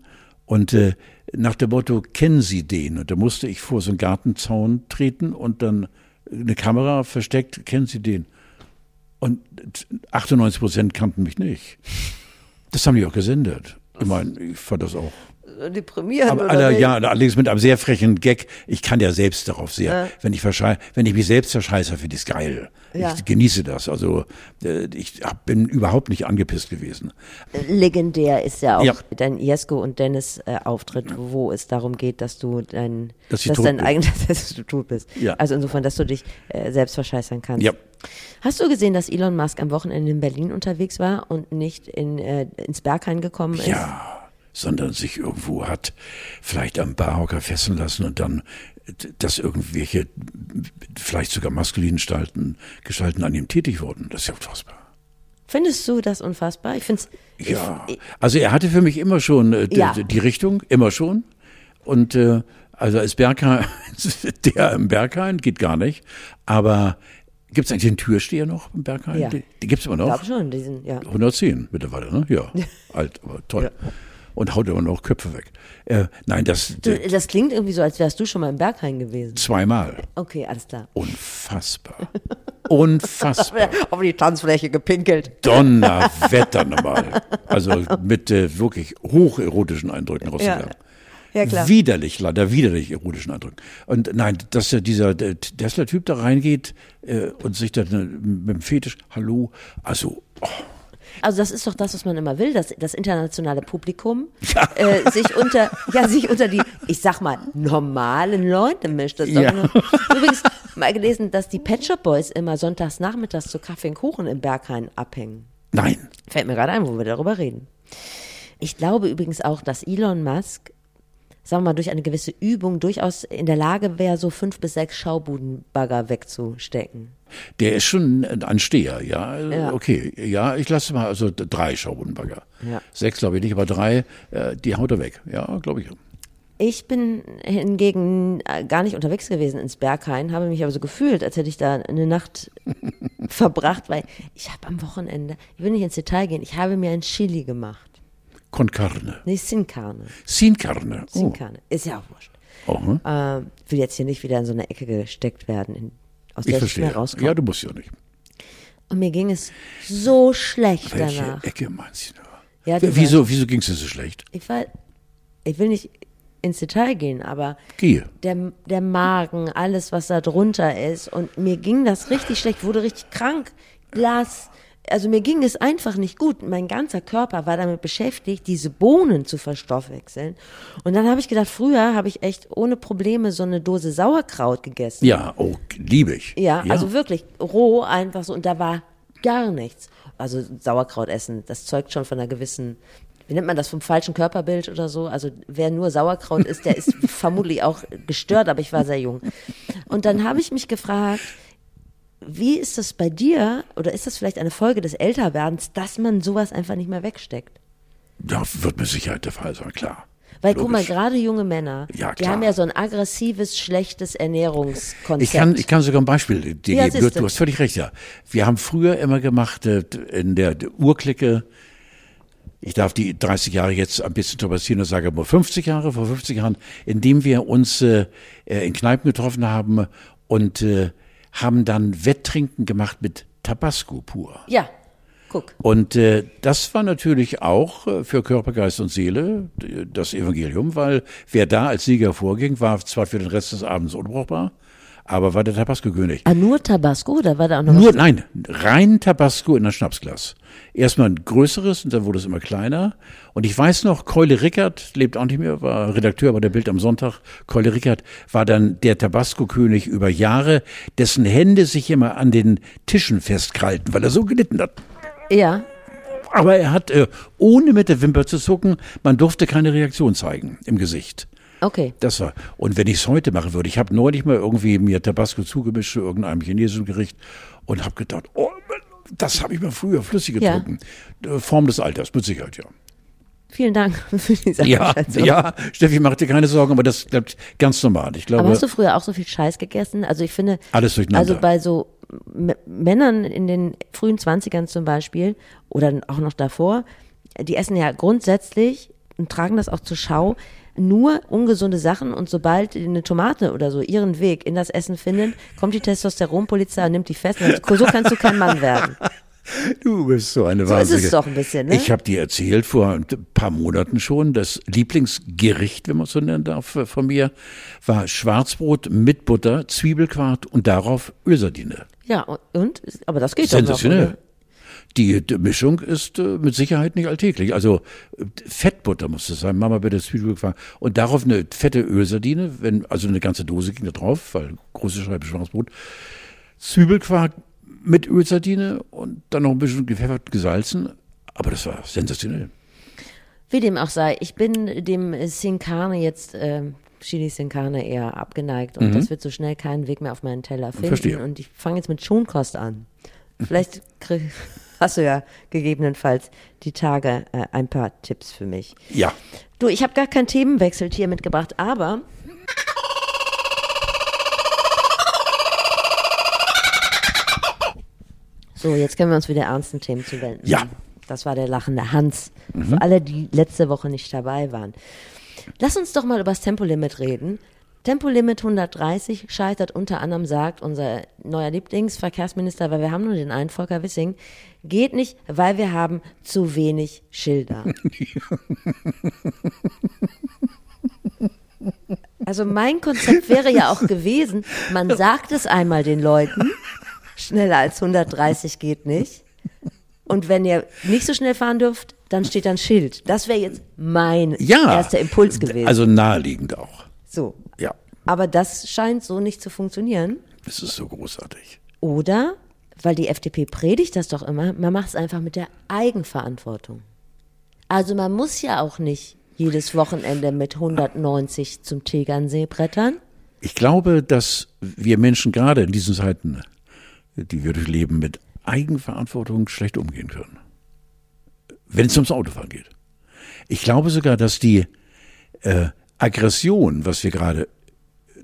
und äh, nach dem Motto, kennen Sie den? Und da musste ich vor so einen Gartenzaun treten und dann eine Kamera versteckt, kennen Sie den? Und 98 Prozent kannten mich nicht. Das haben die auch gesendet. Ich meine, ich fand das auch. Deprimierend Aber oder alle, ja, allerdings mit einem sehr frechen Gag. Ich kann ja selbst darauf sehr. Wenn ich wenn ich mich selbst verscheiße, finde ich es geil. Ja. Ich genieße das. Also äh, ich hab, bin überhaupt nicht angepisst gewesen. Legendär ist ja auch Ja. dein Jesko und Dennis äh, Auftritt, wo es darum geht, dass du dein, Dass tot dein eigenes, dass du tot bist. Ja. Also insofern, dass du dich äh, selbst verscheißern kannst. Ja. Hast du gesehen, dass Elon Musk am Wochenende in Berlin unterwegs war und nicht in, äh, ins Berghain gekommen ist? Ja, sondern sich irgendwo hat vielleicht am Barhocker fesseln lassen und dann, dass irgendwelche, vielleicht sogar maskulinen Gestalten, Gestalten an ihm tätig wurden. Das ist ja unfassbar. Findest du das unfassbar? Ich finde es. Ja, also er hatte für mich immer schon äh, die, Ja. die Richtung, immer schon. Und äh, also als Berghain, der im Berghain geht gar nicht. Aber gibt es eigentlich den Türsteher noch im Berghain? Ja. Die, die gibt es immer Ich noch. glaube schon, diesen, ja. 110 mittlerweile, ne? Ja. Alt, aber toll. Und haut immer noch Köpfe weg. Äh, nein, das Du, das klingt irgendwie so, als wärst du schon mal im Berghain gewesen. zweimal. Okay, alles klar. Unfassbar. Unfassbar. Auf die Tanzfläche gepinkelt. Donnerwetter nochmal. Also mit äh, wirklich hocherotischen Eindrücken rausgegangen. Ja, klar. Widerlich, leider widerlich erotischen Eindrücken. Und nein, dass äh, dieser Tesla-Typ da reingeht äh, und sich dann äh, mit dem Fetisch, hallo, also, oh, Also das ist doch das, was man immer will, dass das internationale Publikum äh, sich unter, ja, sich unter die, ich sag mal, normalen Leute mischt. Das Ja. nur, übrigens mal gelesen, dass die Pet Shop Boys immer sonntags nachmittags zu Kaffee und Kuchen im Berghain abhängen. nein. Fällt mir gerade ein, wo wir darüber reden. Ich glaube übrigens auch, dass Elon Musk sagen wir mal, durch eine gewisse Übung durchaus in der Lage wäre, so fünf bis sechs Schaubudenbagger wegzustecken. Der ist schon ein Steher, ja. Ja. Okay, ja, ich lasse mal also drei Schaubudenbagger. Ja. Sechs glaube ich nicht, aber drei, äh, die haut er weg. Ja, glaube ich. Ich bin hingegen äh, gar nicht unterwegs gewesen ins Berghain, habe mich aber so gefühlt, als hätte ich da eine Nacht verbracht, weil ich habe am Wochenende, ich will nicht ins Detail gehen, ich habe mir ein Chili gemacht. Con carne. Nee, Sin Carne. Sin carne. Sin Oh. Carne. Ist ja auch wurscht. Oh, hm? Ähm, will jetzt hier nicht wieder in so eine Ecke gesteckt werden, in, aus Ich der ich nicht mehr verstehe. rauskomme. Ja, du musst ja nicht. Und mir ging es so schlecht Welche danach. Ecke meinst du? Ja, die wieso wieso ging es dir so schlecht? Ich war, ich will nicht ins Detail gehen, aber Gehe. der, der Magen, alles, was da drunter ist. Und mir ging das richtig schlecht, wurde richtig krank. Glas, also mir ging es einfach nicht gut. Mein ganzer Körper war damit beschäftigt, diese Bohnen zu verstoffwechseln. Und dann habe ich gedacht, früher habe ich echt ohne Probleme so eine Dose Sauerkraut gegessen. Ja, oh, liebe ich. Ja, also wirklich roh einfach so und da war gar nichts. Also Sauerkraut essen, das zeugt schon von einer gewissen, wie nennt man das, vom falschen Körperbild oder so. Also wer nur Sauerkraut isst, der ist vermutlich auch gestört, aber ich war sehr jung. Und dann habe ich mich gefragt, wie ist das bei dir oder ist das vielleicht eine Folge des Älterwerdens, dass man sowas einfach nicht mehr wegsteckt? Ja, wird mit Sicherheit der Fall sein, klar. Weil guck mal, Logisch. gerade junge Männer, Ja, die haben ja so ein aggressives, schlechtes Ernährungskonzept. Ich kann, ich kann sogar ein Beispiel dir Ja, geben. Du, hast völlig recht, ja. Wir haben früher immer gemacht, äh, in der Urklicke, ich darf die 30 Jahre jetzt ein bisschen trapazieren und sage nur 50 Jahre, vor 50 Jahren, indem wir uns äh, äh, in Kneipen getroffen haben und äh, haben dann Wetttrinken gemacht mit Tabasco pur. ja, guck. Und äh, das war natürlich auch äh, für Körper, Geist und Seele das Evangelium, weil wer da als Sieger vorging, war zwar für den Rest des Abends unbrauchbar, aber war der Tabasco-König. Ah, nur Tabasco oder war da auch noch Nur, was? nein, rein Tabasco in ein Schnapsglas. Erstmal ein größeres und dann wurde es immer kleiner. Und ich weiß noch, Keule Rickert lebt auch nicht mehr, war Redakteur bei der Bild am Sonntag. Keule Rickert war dann der Tabasco-König über Jahre, dessen Hände sich immer an den Tischen festkrallten, weil er so gelitten hat. Ja, Aber er hat, äh, ohne mit der Wimper zu zucken, man durfte keine Reaktion zeigen im Gesicht. Okay. Das war. Und wenn ich es heute machen würde, ich habe neulich mal irgendwie mir Tabasco zugemischt zu irgendeinem chinesischen Gericht und habe gedacht, oh, das habe ich mal früher flüssig Ja. getrunken. Äh, Form des Alters, mit Sicherheit, ja. Vielen Dank für diese Ja, Einschätzung. ja, Steffi, mach dir keine Sorgen, aber das bleibt ganz normal. Ich glaube, Aber hast du früher auch so viel Scheiß gegessen? Also ich finde, Alles durcheinander. also bei so Männern in den frühen 20ern zum Beispiel oder auch noch davor, die essen ja grundsätzlich und tragen das auch zur Schau nur ungesunde Sachen und sobald eine Tomate oder so ihren Weg in das Essen findet, kommt die Testosteronpolizei und nimmt die fest. Und sagt, so kannst du kein Mann werden. du bist so eine So ist Wahnsinnige. es doch ein bisschen, ne? Ich habe dir erzählt vor ein paar Monaten schon, das Lieblingsgericht, wenn man es so nennen darf, äh, von mir, war Schwarzbrot mit Butter, Zwiebelquart und darauf Ölsardine. Ja, und, und? Aber das geht doch noch, Sensationell. Die, Mischung ist äh, mit Sicherheit nicht alltäglich. Also äh, Fettbutter muss es sein, Mama bitte Zwiebelquark. Und darauf eine fette Ölsardine, wenn, also eine ganze Dose ging da drauf, weil große Scheibe Schwarzbrot. Zwiebelquark mit Ölsardine und dann noch ein bisschen gepfeffert, gesalzen. Aber das war sensationell. Wie dem auch sei, ich bin dem Sin Carne jetzt, ähm, Chili Sin Carne eher abgeneigt und das wird so schnell keinen Weg mehr auf meinen Teller finden. Mhm. Verstehe. Und ich fange jetzt mit Schonkost an. Vielleicht krieg, hast du ja gegebenenfalls die Tage äh, ein paar Tipps für mich. Ja. Du, ich habe gar keinen Themenwechsel hier mitgebracht, aber so, jetzt können wir uns wieder ernsten Themen zuwenden. Ja. Das war der lachende Hans. Für alle, die letzte Woche nicht dabei waren. Lass uns doch mal über das Tempolimit reden. Tempolimit 130 scheitert unter anderem, sagt unser neuer Lieblingsverkehrsminister, weil wir haben nur den einen, Volker Wissing, geht nicht, weil wir haben zu wenig Schilder. Also mein Konzept wäre ja auch gewesen, man sagt es einmal den Leuten, schneller als 130 geht nicht. Und wenn ihr nicht so schnell fahren dürft, dann steht da ein Schild. Das wäre jetzt mein Ja. erster Impuls gewesen. Also naheliegend auch. So. Ja. Aber das scheint so nicht zu funktionieren. Das ist so großartig. Oder, weil die FDP predigt das doch immer, man macht es einfach mit der Eigenverantwortung. Also man muss ja auch nicht jedes Wochenende mit 190 zum Tegernsee brettern? Ich glaube, dass wir Menschen gerade in diesen Zeiten, die wir durchleben, mit Eigenverantwortung schlecht umgehen können. Wenn es ums Autofahren geht. Ich glaube sogar, dass die äh, Aggression, was wir gerade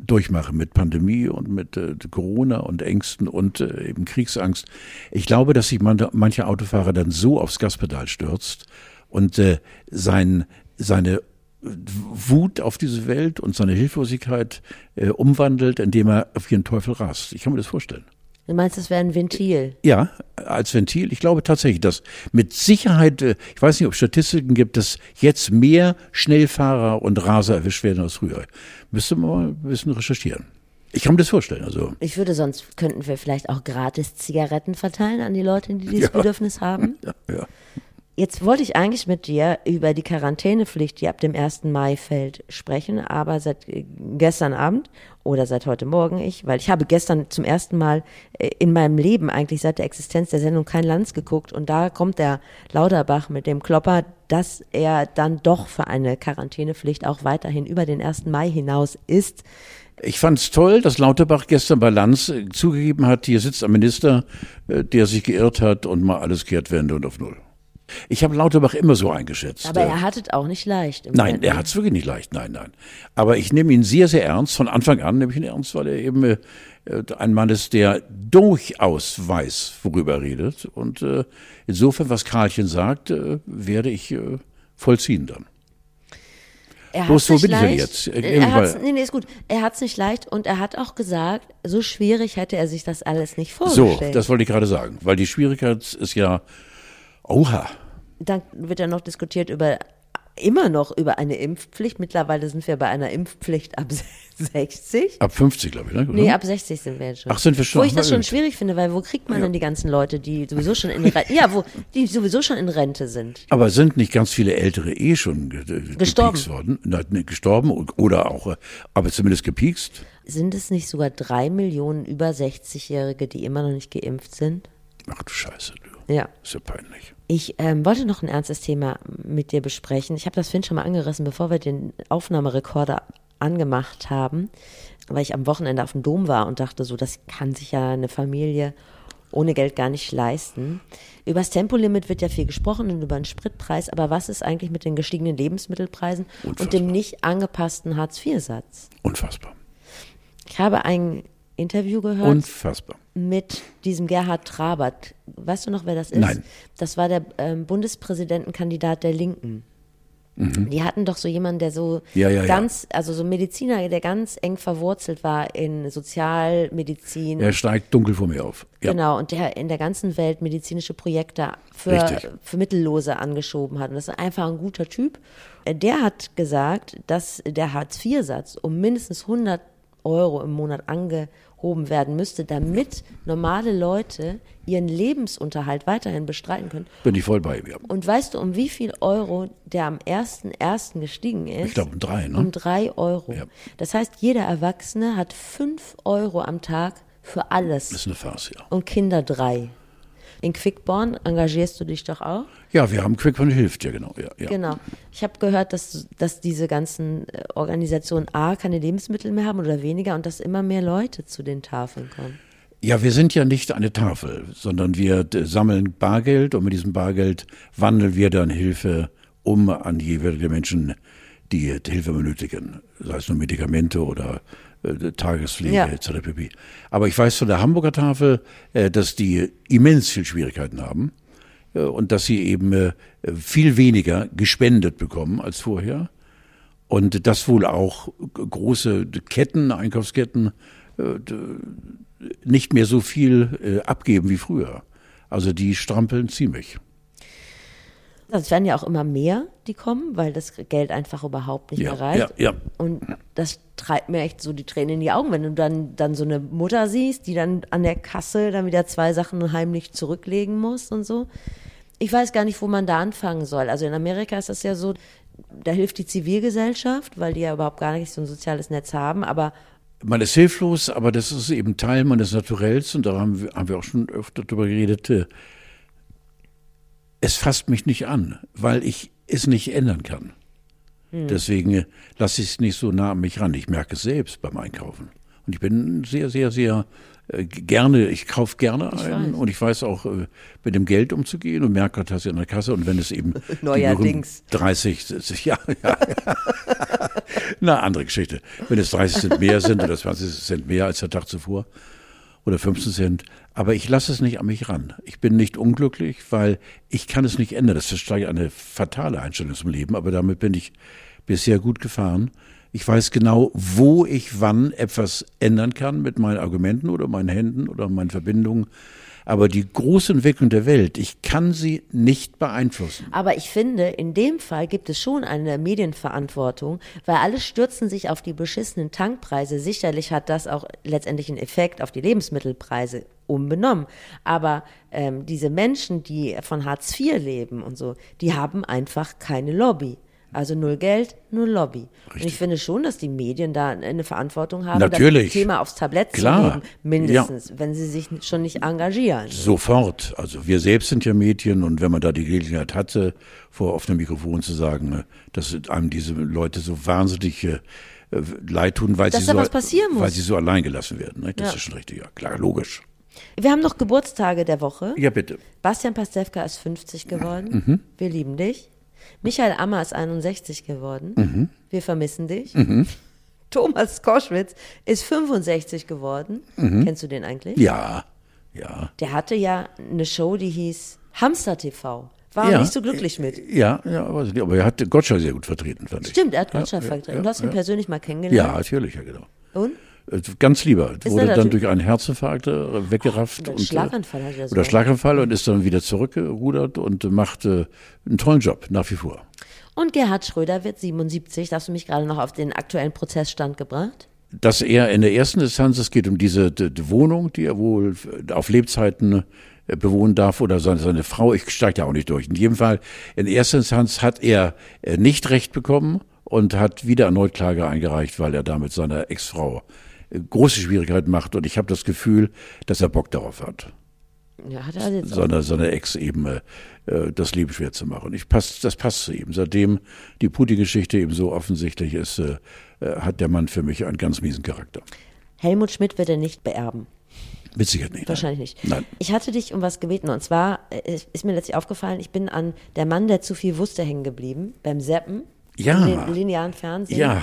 durchmachen mit Pandemie und mit äh, Corona und Ängsten und äh, eben Kriegsangst. Ich glaube, dass sich man, mancher Autofahrer dann so aufs Gaspedal stürzt und äh, sein, seine Wut auf diese Welt und seine Hilflosigkeit äh, umwandelt, indem er auf ihren Teufel rast. Ich kann mir das vorstellen. Du meinst, das wäre ein Ventil? Ja, als Ventil. Ich glaube tatsächlich, dass mit Sicherheit, äh, ich weiß nicht, ob es Statistiken gibt, dass jetzt mehr Schnellfahrer und Raser erwischt werden als früher. Müsste man mal ein bisschen recherchieren. Ich kann mir das vorstellen. Also. Ich würde sonst, könnten wir vielleicht auch gratis Zigaretten verteilen an die Leute, die dieses ja. Bedürfnis haben. Ja, ja. Jetzt wollte ich eigentlich mit dir über die Quarantänepflicht, die ab dem 1. Mai fällt, sprechen, aber seit äh, gestern Abend oder seit heute Morgen ich, weil ich habe gestern zum ersten Mal äh, in meinem Leben eigentlich seit der Existenz der Sendung kein Lanz geguckt und da kommt der Lauterbach mit dem Klopper, dass er dann doch für eine Quarantänepflicht auch weiterhin über den 1. Mai hinaus ist. Ich fand es toll, dass Lauterbach gestern bei Lanz äh, zugegeben hat, hier sitzt ein Minister, der sich geirrt hat und mal alles kehrt wende und auf Null. Ich habe Lauterbach immer so eingeschätzt. Aber er hat es auch nicht leicht. nein, Moment. er hat es wirklich nicht leicht. Nein, nein. Aber ich nehme ihn sehr, sehr ernst. Von Anfang an nehme ich ihn ernst, weil er eben äh, ein Mann ist, der durchaus weiß, worüber er redet. Und äh, insofern, was Karlchen sagt, äh, werde ich äh, vollziehen dann. Er Bloß, wo bin leicht. ich jetzt? Er hat's, nee, nee, ist gut. Er hat es nicht leicht und er hat auch gesagt, so schwierig hätte er sich das alles nicht vorgestellt. So, das wollte ich gerade sagen, weil die Schwierigkeit ist ja Oha. Dann wird ja noch diskutiert über immer noch über eine Impfpflicht. Mittlerweile sind wir bei einer Impfpflicht ab 60. Ab 50, glaube ich, ne? Oder? Nee, ab 60 sind wir jetzt schon. Ach, sind wir schon? Wo ich das schon schwierig finde, weil wo kriegt man ja. denn die ganzen Leute, die sowieso schon in Rente, ja, wo, die sowieso schon in Rente sind? Aber sind nicht ganz viele Ältere eh schon gestorben worden? Na, ne, gestorben oder auch, äh, aber zumindest gepiekst? Sind es nicht sogar drei Millionen über 60-Jährige, die immer noch nicht geimpft sind? Ach du Scheiße, du. Ja. Ist ja peinlich. Ich ähm, wollte noch ein ernstes Thema mit dir besprechen. Ich habe das Finn schon mal angerissen, bevor wir den Aufnahmerekorder angemacht haben, weil ich am Wochenende auf dem Dom war und dachte so, das kann sich ja eine Familie ohne Geld gar nicht leisten. Über das Tempolimit wird ja viel gesprochen und über den Spritpreis, aber was ist eigentlich mit den gestiegenen Lebensmittelpreisen Unfassbar. und dem nicht angepassten Hartz-IV-Satz? Unfassbar. Ich habe ein Interview gehört. Unfassbar mit diesem Gerhard Trabert. Weißt du noch, wer das ist? Nein. Das war der ähm, Bundespräsidentenkandidat der Linken. Mhm. Die hatten doch so jemanden, der so ja, ja, ganz, ja. also so Mediziner, der ganz eng verwurzelt war in Sozialmedizin. Er steigt dunkel vor mir auf. Genau, und der in der ganzen Welt medizinische Projekte für, für Mittellose angeschoben hat. Und das ist einfach ein guter Typ. Äh, der hat gesagt, dass der Hartz-IV-Satz um mindestens 100 Euro im Monat ange angehoben werden müsste, damit normale Leute ihren Lebensunterhalt weiterhin bestreiten können. Bin ich voll bei mir. Und weißt du, um wie viel Euro der am 1.1. gestiegen ist? Ich glaube um drei, ne? Um drei Euro. Ja. Das heißt, jeder Erwachsene hat fünf Euro am Tag für alles. Das ist eine Farce, ja. Und Kinder drei. In Quickborn engagierst du dich doch auch? Ja, wir haben Quickborn hilft, ja genau. Ja, ja. Genau. Ich habe gehört, dass, dass diese ganzen äh, Organisationen A keine Lebensmittel mehr haben oder weniger und dass immer mehr Leute zu den Tafeln kommen. Ja, wir sind ja nicht eine Tafel, sondern wir sammeln Bargeld und mit diesem Bargeld wandeln wir dann Hilfe um an jeweilige Menschen, die Hilfe benötigen, sei es nur Medikamente oder äh, Tagespflege ja. etc. pp. Aber ich weiß von der Hamburger Tafel, äh, dass die immens viel Schwierigkeiten haben äh, und dass sie eben viel weniger gespendet bekommen als vorher. Und dass wohl auch große Ketten, Einkaufsketten, nicht mehr so viel abgeben wie früher. Also die strampeln ziemlich. Es werden ja auch immer mehr, die kommen, weil das Geld einfach überhaupt nicht ja, mehr reicht. Ja, ja. Und das treibt mir echt so die Tränen in die Augen, wenn du dann, dann so eine Mutter siehst, die dann an der Kasse dann wieder zwei Sachen heimlich zurücklegen muss und so. Ich weiß gar nicht, wo man da anfangen soll. Also in Amerika ist das ja so, da hilft die Zivilgesellschaft, weil die ja überhaupt gar nicht so ein soziales Netz haben, aber man ist hilflos, aber das ist eben Teil meines Naturells und da haben wir, haben wir auch schon öfter darüber geredet. Es fasst mich nicht an, weil ich es nicht ändern kann. Deswegen äh, lasse ich es nicht so nah an mich ran. Ich merke es selbst beim Einkaufen. Und ich bin sehr, sehr, sehr äh, gerne, ich kaufe gerne ein weiß. und ich weiß auch äh, mit dem Geld umzugehen und merke das in der Kasse und wenn es eben Neuerdings. berühmten 30, ja, ja, ja. Na, andere Geschichte. Wenn es 30 Cent mehr sind oder 20 Cent mehr als der Tag zuvor oder 15 Cent. Aber ich lasse es nicht an mich ran. Ich bin nicht unglücklich, weil ich kann es nicht ändern. Das ist eine fatale Einstellung zum Leben, aber damit bin ich bisher gut gefahren. Ich weiß genau, wo ich wann etwas ändern kann mit meinen Argumenten oder meinen Händen oder meinen Verbindungen. Aber die große Entwicklung der Welt, ich kann sie nicht beeinflussen. Aber ich finde, in dem Fall gibt es schon eine Medienverantwortung, weil alle stürzen sich auf die beschissenen Tankpreise. Sicherlich hat das auch letztendlich einen Effekt auf die Lebensmittelpreise unbenommen. Aber ähm, diese Menschen, die von Hartz IV leben und so, die haben einfach keine Lobby. Also null Geld, null Lobby. Und ich finde schon, dass die Medien da eine Verantwortung haben, Natürlich. das Thema aufs Tablett Klar. zu nehmen, mindestens, wenn sie sich schon nicht engagieren. Sofort. Also wir selbst sind ja Medien und wenn man da die Gelegenheit hatte, vor offenem Mikrofon zu sagen, äh, dass einem diese Leute so wahnsinnig äh, leid tun, weil Dass sie so, was passieren muss. weil sie so allein gelassen werden. Ne? Das Ja. ist schon richtig, ja klar, logisch. Wir haben noch Geburtstage der Woche. Ja, bitte. Bastian Pastewka ist 50 geworden. Mhm. Wir lieben dich. Michael Ammer ist 61 geworden. Mhm. Wir vermissen dich. Thomas Koschwitz ist 65 geworden. Kennst du den eigentlich? Mhm. Ja, ja. Der hatte ja eine Show, die hieß Hamster TV. War ja. nicht so glücklich mit. Ja, ja, nicht, aber er hat Gottschalk sehr gut vertreten, fand ich. Stimmt, er hat Ja, Gottschalk ja, vertreten. ja, Du hast ihn ja. persönlich mal Ja, kennengelernt. natürlich, ja genau. Und? Äh, Ganz lieber. er Wurde dann durch einen Herzinfarkt äh, weggerafft. Oder und, äh, Schlaganfall hat er so. Oder Schlaganfall und ist dann wieder zurückgerudert und macht äh, einen tollen Job, nach wie vor. Und Gerhard Schröder wird 77. Da hast du mich gerade noch auf den aktuellen Prozessstand gebracht? dass er in der ersten Instanz, es geht um diese die, Wohnung, die er wohl auf Lebzeiten bewohnen darf oder seine, seine Frau, ich steige da auch nicht durch. In jedem Fall, in erster Instanz hat er nicht Recht bekommen und hat wieder erneut Klage eingereicht, weil er damit seiner Ex-Frau große Schwierigkeiten macht und ich habe das Gefühl, dass er Bock darauf hat, Ja, hat er jetzt auch. seiner, seiner Ex eben äh, das Leben schwer zu machen. Ich pass, das passt zu ihm. Seitdem die Putin-Geschichte eben so offensichtlich ist, äh, äh, hat der Mann für mich einen ganz miesen Charakter. Helmut Schmidt wird er nicht beerben. Mit Sicherheit nicht. Wahrscheinlich nicht. Nein. Ich hatte dich um was gebeten und zwar äh, ist mir letztlich aufgefallen, ich bin an der Mann, der zu viel wusste, hängen geblieben beim Seppen Ja. im lin- linearen Fernsehen. Ja,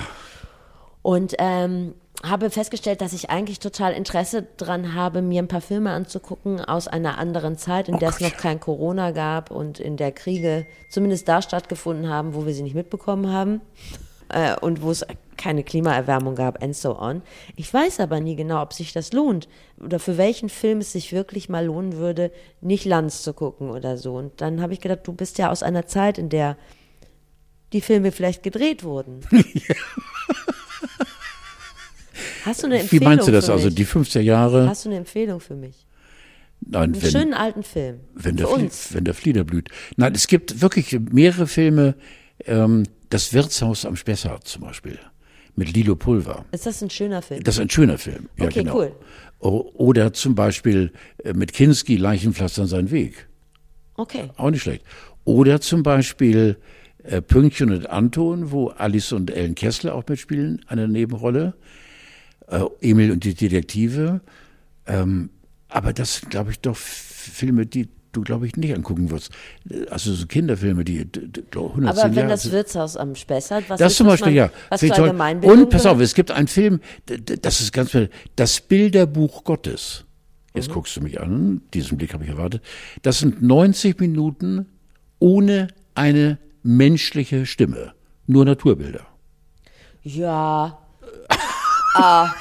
Und ähm, habe festgestellt, dass ich eigentlich total Interesse dran habe, mir ein paar Filme anzugucken aus einer anderen Zeit, in Oh der es Gott, noch kein Corona gab und in der Kriege zumindest da stattgefunden haben, wo wir sie nicht mitbekommen haben äh, und wo es keine Klimaerwärmung gab and so on. Ich weiß aber nie genau, ob sich das lohnt oder für welchen Film es sich wirklich mal lohnen würde, nicht Lanz zu gucken oder so. Und dann habe ich gedacht, du bist ja aus einer Zeit, in der die Filme vielleicht gedreht wurden. Hast du eine wie Empfehlung meinst du das? Also die 50er Jahre, Hast du eine Empfehlung für mich? nein, Einen wenn, schönen alten Film. wenn, der für Flie- uns. wenn der Flieder blüht. Nein, es gibt wirklich mehrere Filme, ähm, das Wirtshaus am Spessart zum Beispiel, mit Lilo Pulver. Ist das ein schöner Film? Das ist ein schöner Film. Ja, Okay, genau. cool. Oder zum Beispiel äh, mit Kinski, Leichenpflastern seinen Weg. Okay. Auch nicht schlecht. Oder zum Beispiel äh, Pünktchen und Anton, wo Alice und Ellen Kessler auch mitspielen, eine Nebenrolle. Äh, Emil und die Detektive. Ähm, aber das sind, glaube ich, doch Filme, die du, glaube ich, nicht angucken wirst. Also so Kinderfilme, die d- d- glaub, 110 Aber wenn Jahre das. Wirtshaus am Spessart, was Das ist zum Beispiel, mal- ja. Was für. Allgemeinbildung Und pass auf, es gibt einen Film, das ist ganz, das Bilderbuch Gottes. Mhm. Jetzt guckst du mich an, diesen Blick habe ich erwartet. Das sind 90 Minuten ohne eine menschliche Stimme. Nur Naturbilder. Ja,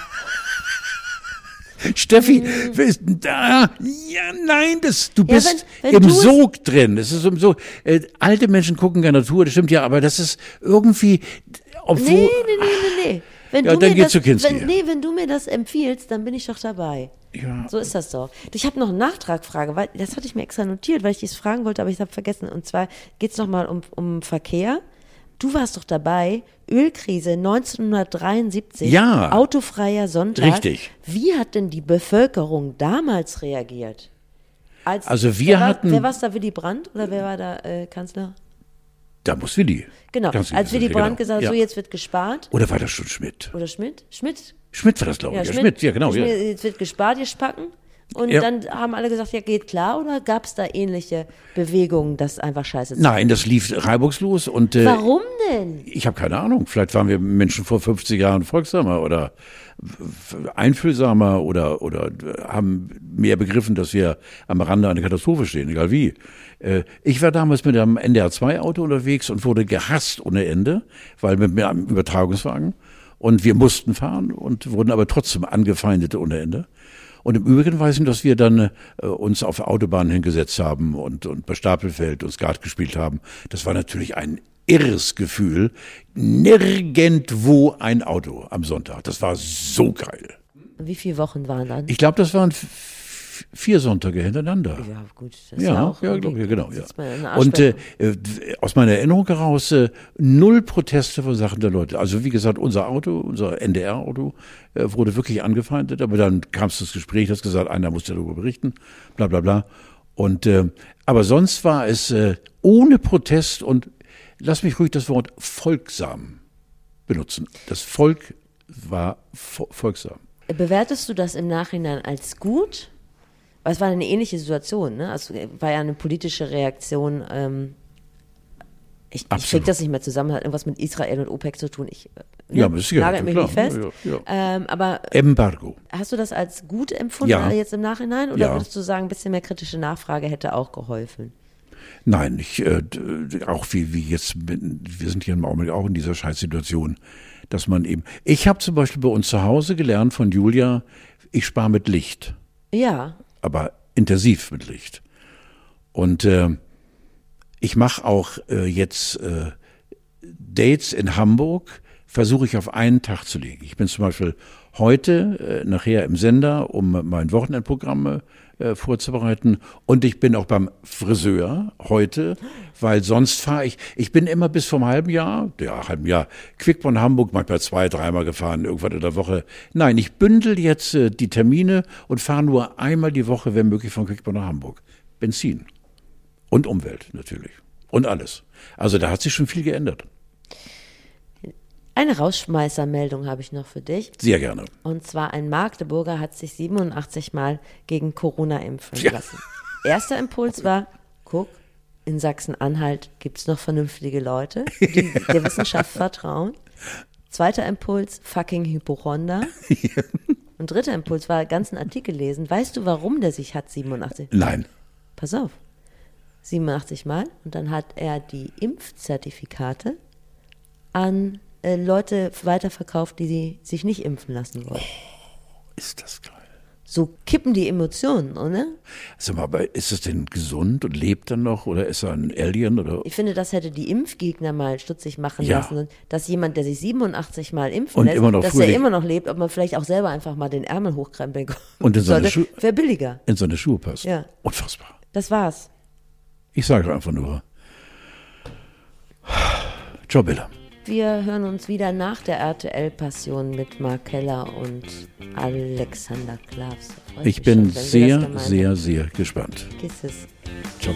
Steffi, wer ist denn da? Ja, nein, das, du. Ja, bist wenn- wenn im du Sog drin. Es ist im Sog. Äh, alte Menschen gucken gerne Natur, das stimmt ja, aber das ist irgendwie, obwohl, nee, nee, nee, nee, nee. Wenn Ja, du dann mir das, zu Kinski. wenn, nee, wenn du mir das empfiehlst, dann bin ich doch dabei. Ja. So ist das doch. Ich habe noch eine Nachtragfrage, weil das hatte ich mir extra notiert, weil ich dies fragen wollte, aber ich habe vergessen. Und zwar geht es nochmal um, um Verkehr. Du warst doch dabei, Ölkrise 1973, Ja. autofreier Sonntag. Richtig. Wie hat denn die Bevölkerung damals reagiert? Als, Also wir wer war, hatten- Wer war da, Willy Brandt oder wer war da äh, Kanzler? Da muss Willi. Genau, als Willy Brandt genau. gesagt hat, ja. so jetzt wird gespart. Oder war das schon Schmidt? Oder Schmidt? Schmidt? Schmidt war das, glaube ich. Ja, Schmidt. ja, genau. Schmidt, Ja. Jetzt wird gespart, ihr Spacken. Und Ja. dann haben alle gesagt, ja, geht klar. Oder gab es da ähnliche Bewegungen, das einfach scheiße zu Nein, das lief reibungslos und äh, Warum denn? ich habe keine Ahnung. Vielleicht waren wir Menschen vor 50 Jahren folgsamer oder einfühlsamer oder, oder haben mehr begriffen, dass wir am Rande einer Katastrophe stehen, egal wie. Äh, Ich war damals mit einem NDR-2-Auto unterwegs und wurde gehasst ohne Ende, weil mit einem Übertragungswagen und wir mussten fahren und wurden aber trotzdem angefeindet ohne Ende. Und im Übrigen weiß ich, dass wir dann äh, uns auf der Autobahn hingesetzt haben und, und bei Stapelfeld und Skat gespielt haben. Das war natürlich ein irres Gefühl. Nirgendwo ein Auto am Sonntag. Das war so geil. Wie viele Wochen waren dann? Ich glaube, das waren vier Sonntage hintereinander. ja, gut. Das ist Ja, ja, auch ja, glaube ich, genau. Ja. Und äh, äh, aus meiner Erinnerung heraus äh, null Proteste von Sachen der Leute. Also wie gesagt, unser Auto, unser NDR-Auto äh, wurde wirklich angefeindet, aber dann kam es das Gespräch, das gesagt, einer muss darüber berichten, bla bla bla. Und äh, aber sonst war es äh, ohne Protest und lass mich ruhig das Wort folgsam benutzen. Das Volk war vo folgsam. Bewertest du das im Nachhinein als gut? Weil es war eine ähnliche Situation, ne? Also äh, war ja eine politische Reaktion. Ähm, ich ich Absolut. krieg das nicht mehr zusammen, hat irgendwas mit Israel und OPEC zu tun. Ich äh, Ja, aber ist ja nagelt mich klar. nicht fest. Ja, ja, Ähm, aber Embargo. hast du das als gut empfunden Ja. jetzt im Nachhinein? Oder würdest du sagen, ein bisschen mehr kritische Nachfrage hätte auch geholfen? Nein, ich, äh, auch wie, wie jetzt, wir sind hier im Augenblick auch in dieser Scheißsituation, dass man eben, ich habe zum Beispiel bei uns zu Hause gelernt von Julia, ich spare mit Licht, Ja, aber intensiv mit Licht. Und äh, ich mache auch äh, jetzt äh, Dates in Hamburg, versuche ich auf einen Tag zu legen. Ich bin zum Beispiel heute äh, nachher im Sender, um mein Wochenendprogramm äh, vorzubereiten. Und ich bin auch beim Friseur heute, weil sonst fahre ich, ich bin immer bis vom halben Jahr, ja, halben Jahr, Quickborn Hamburg, manchmal zwei, dreimal gefahren, irgendwann in der Woche. Nein, ich bündel jetzt äh, die Termine und fahre nur einmal die Woche, wenn möglich, von Quickborn nach Hamburg. Benzin. Und Umwelt natürlich. Und alles. Also da hat sich schon viel geändert. Eine Rausschmeißermeldung habe ich noch für dich. Sehr gerne. Und zwar ein Magdeburger hat sich 87 Mal gegen Corona impfen Ja. lassen. Erster Impuls war, guck, in Sachsen-Anhalt gibt es noch vernünftige Leute, die der Wissenschaft vertrauen. Zweiter Impuls, fucking Hypochonder. Und dritter Impuls war, ganzen Artikel lesen. Weißt du, warum der sich hat 87? Nein. Pass auf. 87 Mal. Und dann hat er die Impfzertifikate an äh, Leute weiterverkauft, die sie sich nicht impfen lassen wollten. Ist das geil. So kippen die Emotionen, oder? Sag mal, aber ist es denn gesund und lebt er noch oder ist er ein Alien oder? Ich finde, das hätte die Impfgegner mal stutzig machen Ja. lassen, dass jemand, der sich 87 Mal impfen Und lässt, immer noch dass er immer noch lebt, ob man vielleicht auch selber einfach mal den Ärmel hochkrempeln Und in seine sollte, Schu- wäre billiger. In seine Schuhe passt. Ja. Unfassbar. Das war's. Ich sage einfach nur. Ciao, Bella. Wir hören uns wieder nach der RTL-Passion mit Mark Keller und Alexander Klavs. Ich bin schon, sehr, sehr, sehr gespannt. Kisses. Ciao.